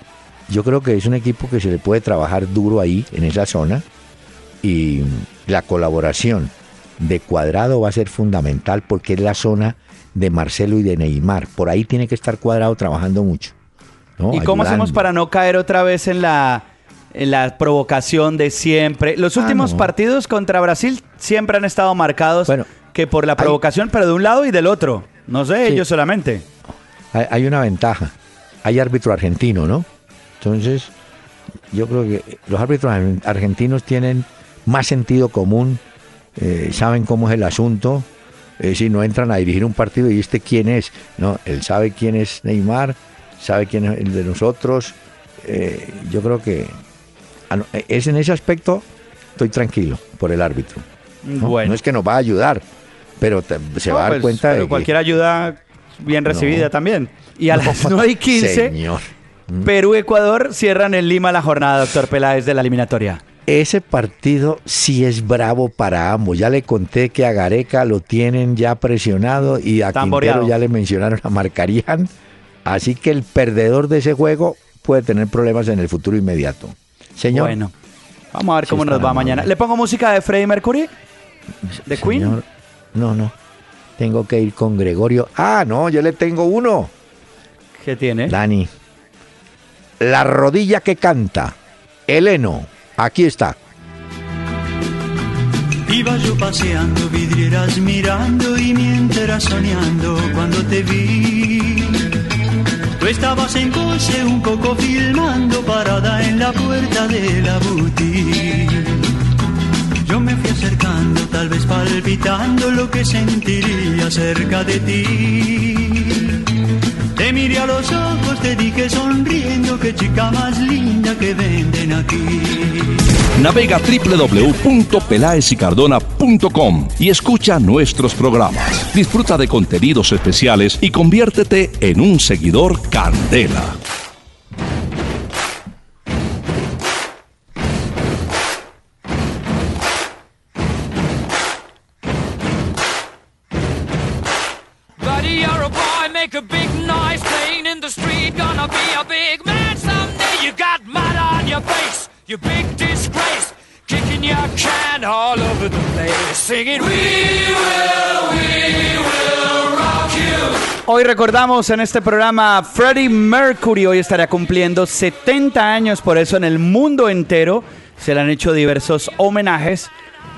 yo creo que es un equipo que se le puede trabajar duro ahí, en esa zona, y la colaboración de Cuadrado va a ser fundamental porque es la zona de Marcelo y de Neymar. Por ahí tiene que estar Cuadrado trabajando mucho. ¿no? ¿Y cómo hacemos para no caer otra vez en la, en la provocación de siempre? Los Ah, últimos no. partidos contra Brasil siempre han estado marcados Bueno, que por la hay- provocación, pero de un lado y del otro. No sé, Sí. ellos solamente. hay, hay una ventaja. Hay árbitro argentino, ¿no? Entonces, yo creo que los árbitros ar- argentinos tienen más sentido común, eh, saben cómo es el asunto. eh, si no entran a dirigir un partido y este quién es, no, él sabe quién es Neymar, sabe quién es el de nosotros. eh, yo creo que ah, eh, es en ese aspecto estoy tranquilo por el árbitro. ¿no? Bueno. No es que nos va a ayudar, pero te- se No, va a dar pues, cuenta pero de que cualquier ayuda bien recibida No. también. Y a No, las 9 y 15, Señor. Perú-Ecuador cierran en Lima la jornada, doctor Peláez, de la eliminatoria. Ese partido sí es bravo para ambos. Ya le conté que a Gareca lo tienen ya presionado y a Tamboreado. Quintero ya le mencionaron a Marcarían. Así que el perdedor de ese juego puede tener problemas en el futuro inmediato. Señor. Bueno, vamos a ver cómo nos va mañana. ¿Le pongo música de Freddie Mercury? ¿De Queen? señor, No, no. Tengo que ir con Gregorio. Ah, no, yo le tengo uno. ¿Qué tiene? Dani. La rodilla que canta. Eleno. Aquí está. Iba yo paseando, vidrieras mirando y mientras soñando cuando te vi. Tú estabas en coche un poco filmando parada en la puerta de la boutique. Yo me fui acercando, tal vez palpitando lo que sentiría cerca de ti. Miré a los ojos, te dije sonriendo, que chica más linda que venden aquí. Navega www.pelaesicardona.com y escucha nuestros programas. Disfruta de contenidos especiales y conviértete en un seguidor Candela. You big disgrace. Kicking your can all over the place, singing, We will, we will rock you. Hoy recordamos en este programa Freddie Mercury. Hoy estará cumpliendo 70 años, por eso en el mundo entero se le han hecho diversos homenajes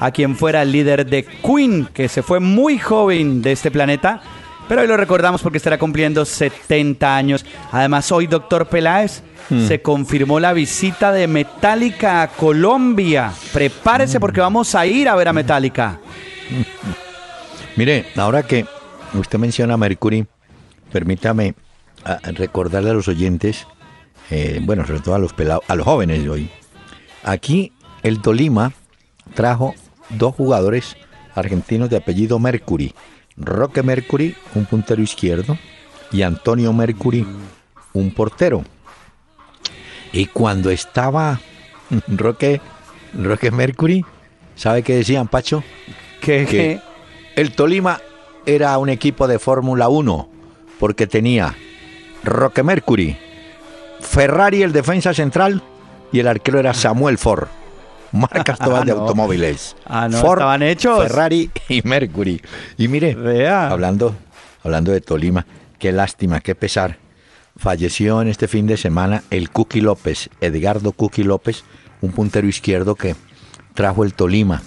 a quien fuera el líder de Queen, que se fue muy joven de este planeta. Pero hoy lo recordamos porque estará cumpliendo 70 años. Además, hoy, doctor Peláez, se confirmó la visita de Metallica a Colombia. Prepárese porque vamos a ir a ver a Metallica. Mire, ahora que usted menciona a Mercury, permítame ah, recordarle a los oyentes, eh, bueno, sobre todo a los pelados, a los jóvenes de hoy. Aquí el Tolima trajo dos jugadores argentinos de apellido Mercury. Roque Mercury, un puntero izquierdo, y Antonio Mercury, un portero. Y cuando estaba Roque, Roque Mercury, ¿sabe qué decían, Pacho? Que, que el Tolima era un equipo de Fórmula 1 porque tenía Roque Mercury, Ferrari el defensa central y el arquero era Samuel Ford. Marcas todas de No. automóviles. Ah, no, estaban hechos. Ferrari y Mercury. Y mire, Vea. hablando, hablando de Tolima, qué lástima, qué pesar. Falleció en este fin de semana el Cookie López, Edgardo Cookie López, un puntero izquierdo que trajo el Tolima.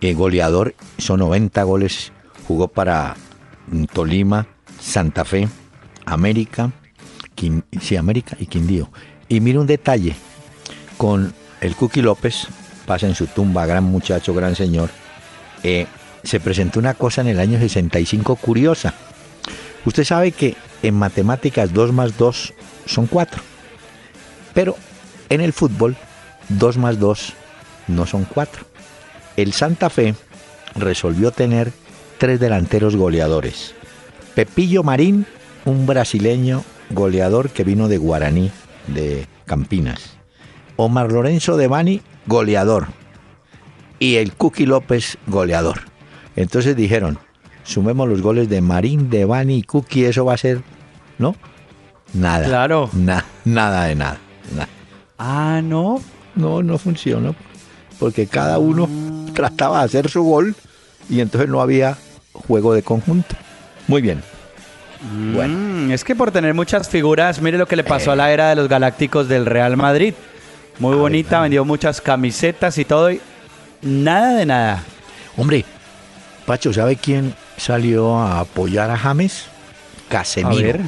Eh, goleador, son 90 goles, jugó para mm, Tolima, Santa Fe, América, Quin- sí, América y Quindío. Y mire un detalle, con el Cookie López, pasa en su tumba, gran muchacho, gran señor, eh, se presentó una cosa en el año 65 curiosa. Usted sabe que en matemáticas 2 más 2 son 4, pero en el fútbol 2 más 2 no son 4. El Santa Fe resolvió tener tres delanteros goleadores. Pepillo Marín, un brasileño goleador que vino de Guaraní, de Campinas. Omar Lorenzo de Bani, goleador. y el Cookie López goleador. Entonces dijeron, sumemos los goles de Marín, de Bani y Cookie, eso va a ser, ¿no? Nada. Claro. Na- nada de nada. nada. Ah, no. No, no funcionó. Porque cada uno trataba de hacer su gol y entonces no había juego de conjunto. Muy bien. Bueno, Mm, es que por tener muchas figuras, mire lo que le pasó a la era de los Galácticos del Real Madrid. Muy bonita, vendió muchas camisetas y todo. Y nada de nada. hombre, Pacho, ¿sabe quién salió a apoyar a James? Casemiro. A ver.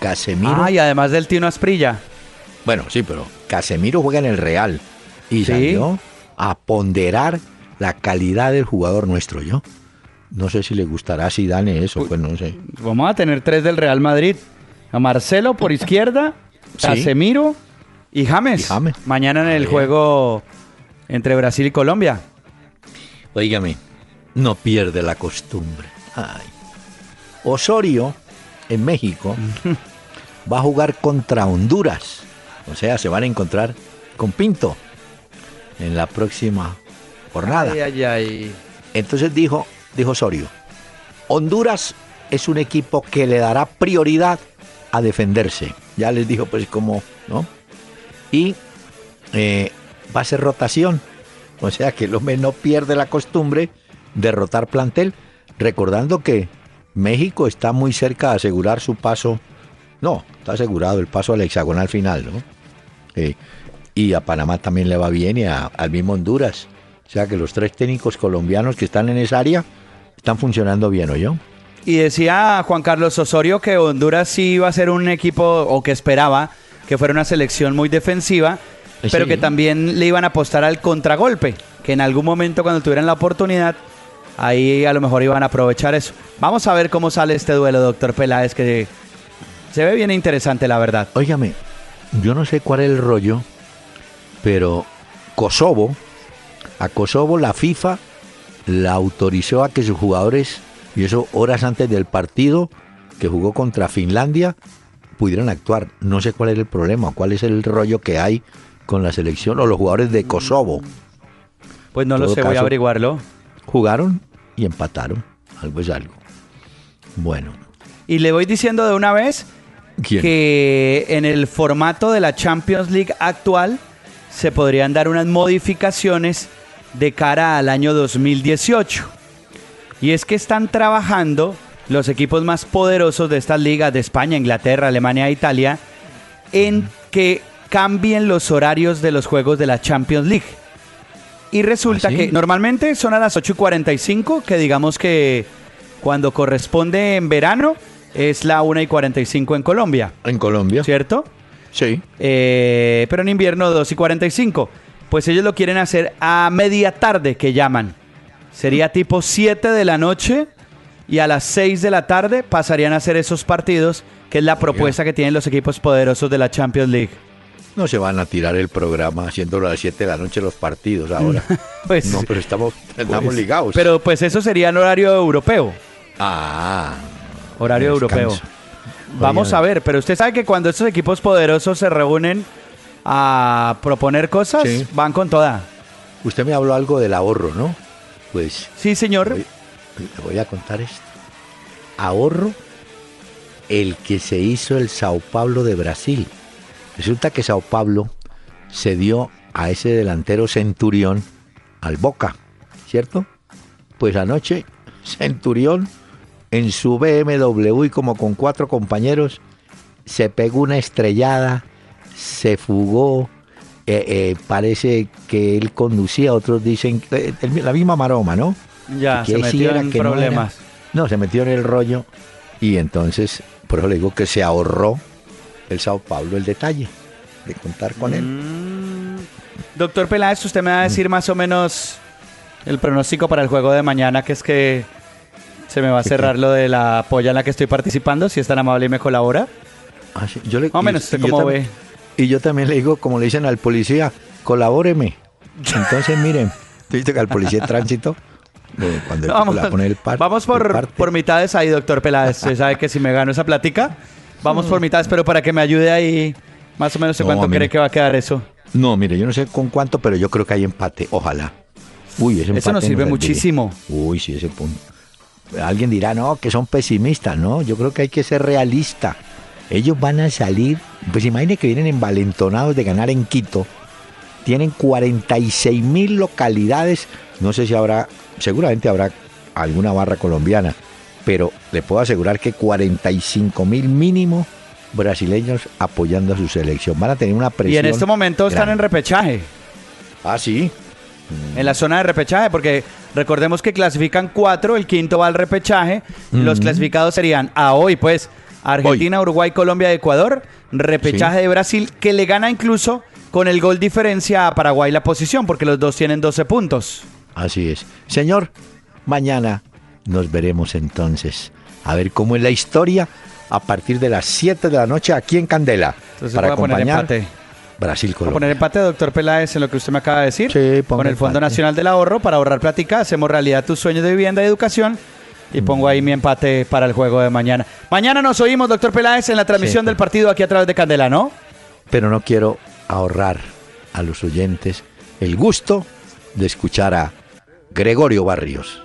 Casemiro. Ah, y además del Tino Asprilla. Bueno, sí, pero Casemiro juega en el Real y Sí. salió a ponderar la calidad del jugador nuestro, yo. No sé si le gustará a Zidane eso, pues no sé. Vamos a tener tres del Real Madrid. A Marcelo por izquierda, Sí. Casemiro y James. Y James. Mañana en el juego entre Brasil y Colombia. Oígame, no pierde la costumbre. Ay. Osorio, en México, va a jugar contra Honduras. O sea, se van a encontrar con Pinto en la próxima jornada. Ay, ay, ay. Entonces dijo, dijo Osorio, Honduras es un equipo que le dará prioridad a defenderse. Ya les dijo pues cómo, ¿no? Y eh, va a ser rotación. O sea que el hombre no pierde la costumbre de rotar plantel, recordando que México está muy cerca de asegurar su paso. No, está asegurado el paso al hexagonal final, ¿no? Eh, y a Panamá también le va bien y a- al mismo Honduras. O sea que los tres técnicos colombianos que están en esa área están funcionando bien, ¿o yo? Y decía Juan Carlos Osorio que Honduras sí iba a ser un equipo, o que esperaba que fuera una selección muy defensiva, pero que también le iban a apostar al contragolpe, que en algún momento cuando tuvieran la oportunidad, ahí a lo mejor iban a aprovechar eso. Vamos a ver cómo sale este duelo, doctor Peláez, que se ve bien interesante, la verdad. Óigame, yo no sé cuál es el rollo, pero Kosovo, a Kosovo la FIFA la autorizó a que sus jugadores, y eso horas antes del partido que jugó contra Finlandia, pudieran actuar. No sé cuál es el problema, cuál es el rollo que hay con la selección o los jugadores de Kosovo. Pues no lo sé, voy a averiguarlo. Jugaron y empataron. Algo es algo. Bueno, Y le voy diciendo de una vez ¿quién? que en el formato de la Champions League actual se podrían dar unas modificaciones de cara al año 2018. Y es que están trabajando los equipos más poderosos de estas ligas de España, Inglaterra, Alemania e Italia en que cambien los horarios de los juegos de la Champions League. Y resulta ¿Ah, sí? que normalmente son a las 8 y 45, que digamos que cuando corresponde en verano es la 1 y 45 en Colombia, En Colombia. ¿cierto? Sí. Eh, pero en invierno 2 y 45. Pues ellos lo quieren hacer a media tarde, que llaman. Sería tipo 7 de la noche y a las 6 de la tarde pasarían a hacer esos partidos, que es la propuesta que tienen los equipos poderosos de la Champions League. No se van a tirar el programa haciéndolo a las 7 de la noche los partidos ahora. Pues, no, pero estamos, estamos pues, ligados. Pero pues eso sería en horario europeo. Ah. Horario europeo. Vamos a ver, pero usted sabe que cuando estos equipos poderosos se reúnen a proponer cosas, Sí. van con toda. Usted me habló algo del ahorro, ¿no? Pues Sí, señor. Le voy a contar esto. Ahorro el que se hizo el Sao Paulo de Brasil. Resulta que Sao Paulo se dio a ese delantero Centurión al Boca, ¿cierto? Pues anoche Centurión en su BMW y como con cuatro compañeros se pegó una estrellada, se fugó, eh, eh, parece que él conducía, otros dicen, eh, la misma maroma, ¿no? Ya, que se metió era, en que problemas. No, se metió en el rollo y entonces, por eso le digo que se ahorró el Sao Paulo el detalle de contar con él. Mm. Doctor Peláez, usted me va a decir más o menos el pronóstico para el juego de mañana, que es que se me va a cerrar lo de la polla en la que estoy participando, si es tan amable y me colabora. Ah, sí, yo le- Más o y- menos, ¿usted y yo cómo también- ve? Y yo también le digo, como le dicen al policía, colabóreme. Entonces, miren, ¿tú viste que al policía de tránsito, cuando el Vamos, le va a poner el par- vamos por, por mitades ahí, doctor Peláez. Usted sabe que si me gano esa plática, vamos por mitades, pero para que me ayude ahí, más o menos, ¿de No, ¿cuánto cree que va a quedar eso? No, mire, yo no sé con cuánto, pero yo creo que hay empate, ojalá. Uy, ese Eso nos empate sirve muchísimo. Uy, sí, ese punto. Alguien dirá, no, que son pesimistas. No, yo creo que hay que ser realista. Ellos van a salir, pues imagine que vienen envalentonados de ganar en Quito. Tienen 46 mil localidades. No sé si habrá, seguramente habrá alguna barra colombiana, pero le puedo asegurar que 45 mil mínimo brasileños apoyando a su selección. Van a tener una presión. Y en este momento están en repechaje. Ah, sí. En la zona de repechaje, porque recordemos que clasifican cuatro, el quinto va al repechaje. Los clasificados serían a hoy, pues, Argentina, Uruguay, Colombia, Ecuador. Repechaje Sí. de Brasil, que le gana incluso con el gol diferencia a Paraguay la posición, porque los dos tienen 12 puntos. Así es. Señor, mañana nos veremos entonces. A ver cómo es la historia a partir de las 7 de la noche aquí en Candela. Entonces para voy a poner acompañar empate. Brasil Voy a Colombia. poner empate, doctor Peláez, en lo que usted me acaba de decir. Sí, con el Fondo empate. Nacional del Ahorro para ahorrar plática. Hacemos realidad tus sueños de vivienda y educación. Y pongo ahí mi empate para el juego de mañana. Mañana nos oímos, doctor Peláez, en la transmisión Sí. del partido aquí a través de Candela, ¿no? Pero no quiero ahorrar a los oyentes el gusto de escuchar a Gregorio Barrios.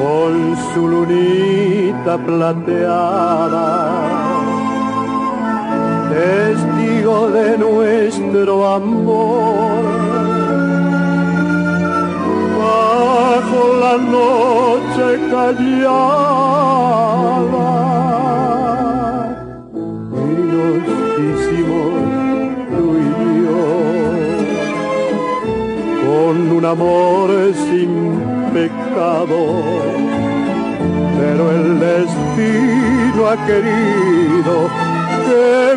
con su lunita plateada, testigo de nuestro amor. Bajo la noche callada, un amor sin pecado, pero el destino ha querido que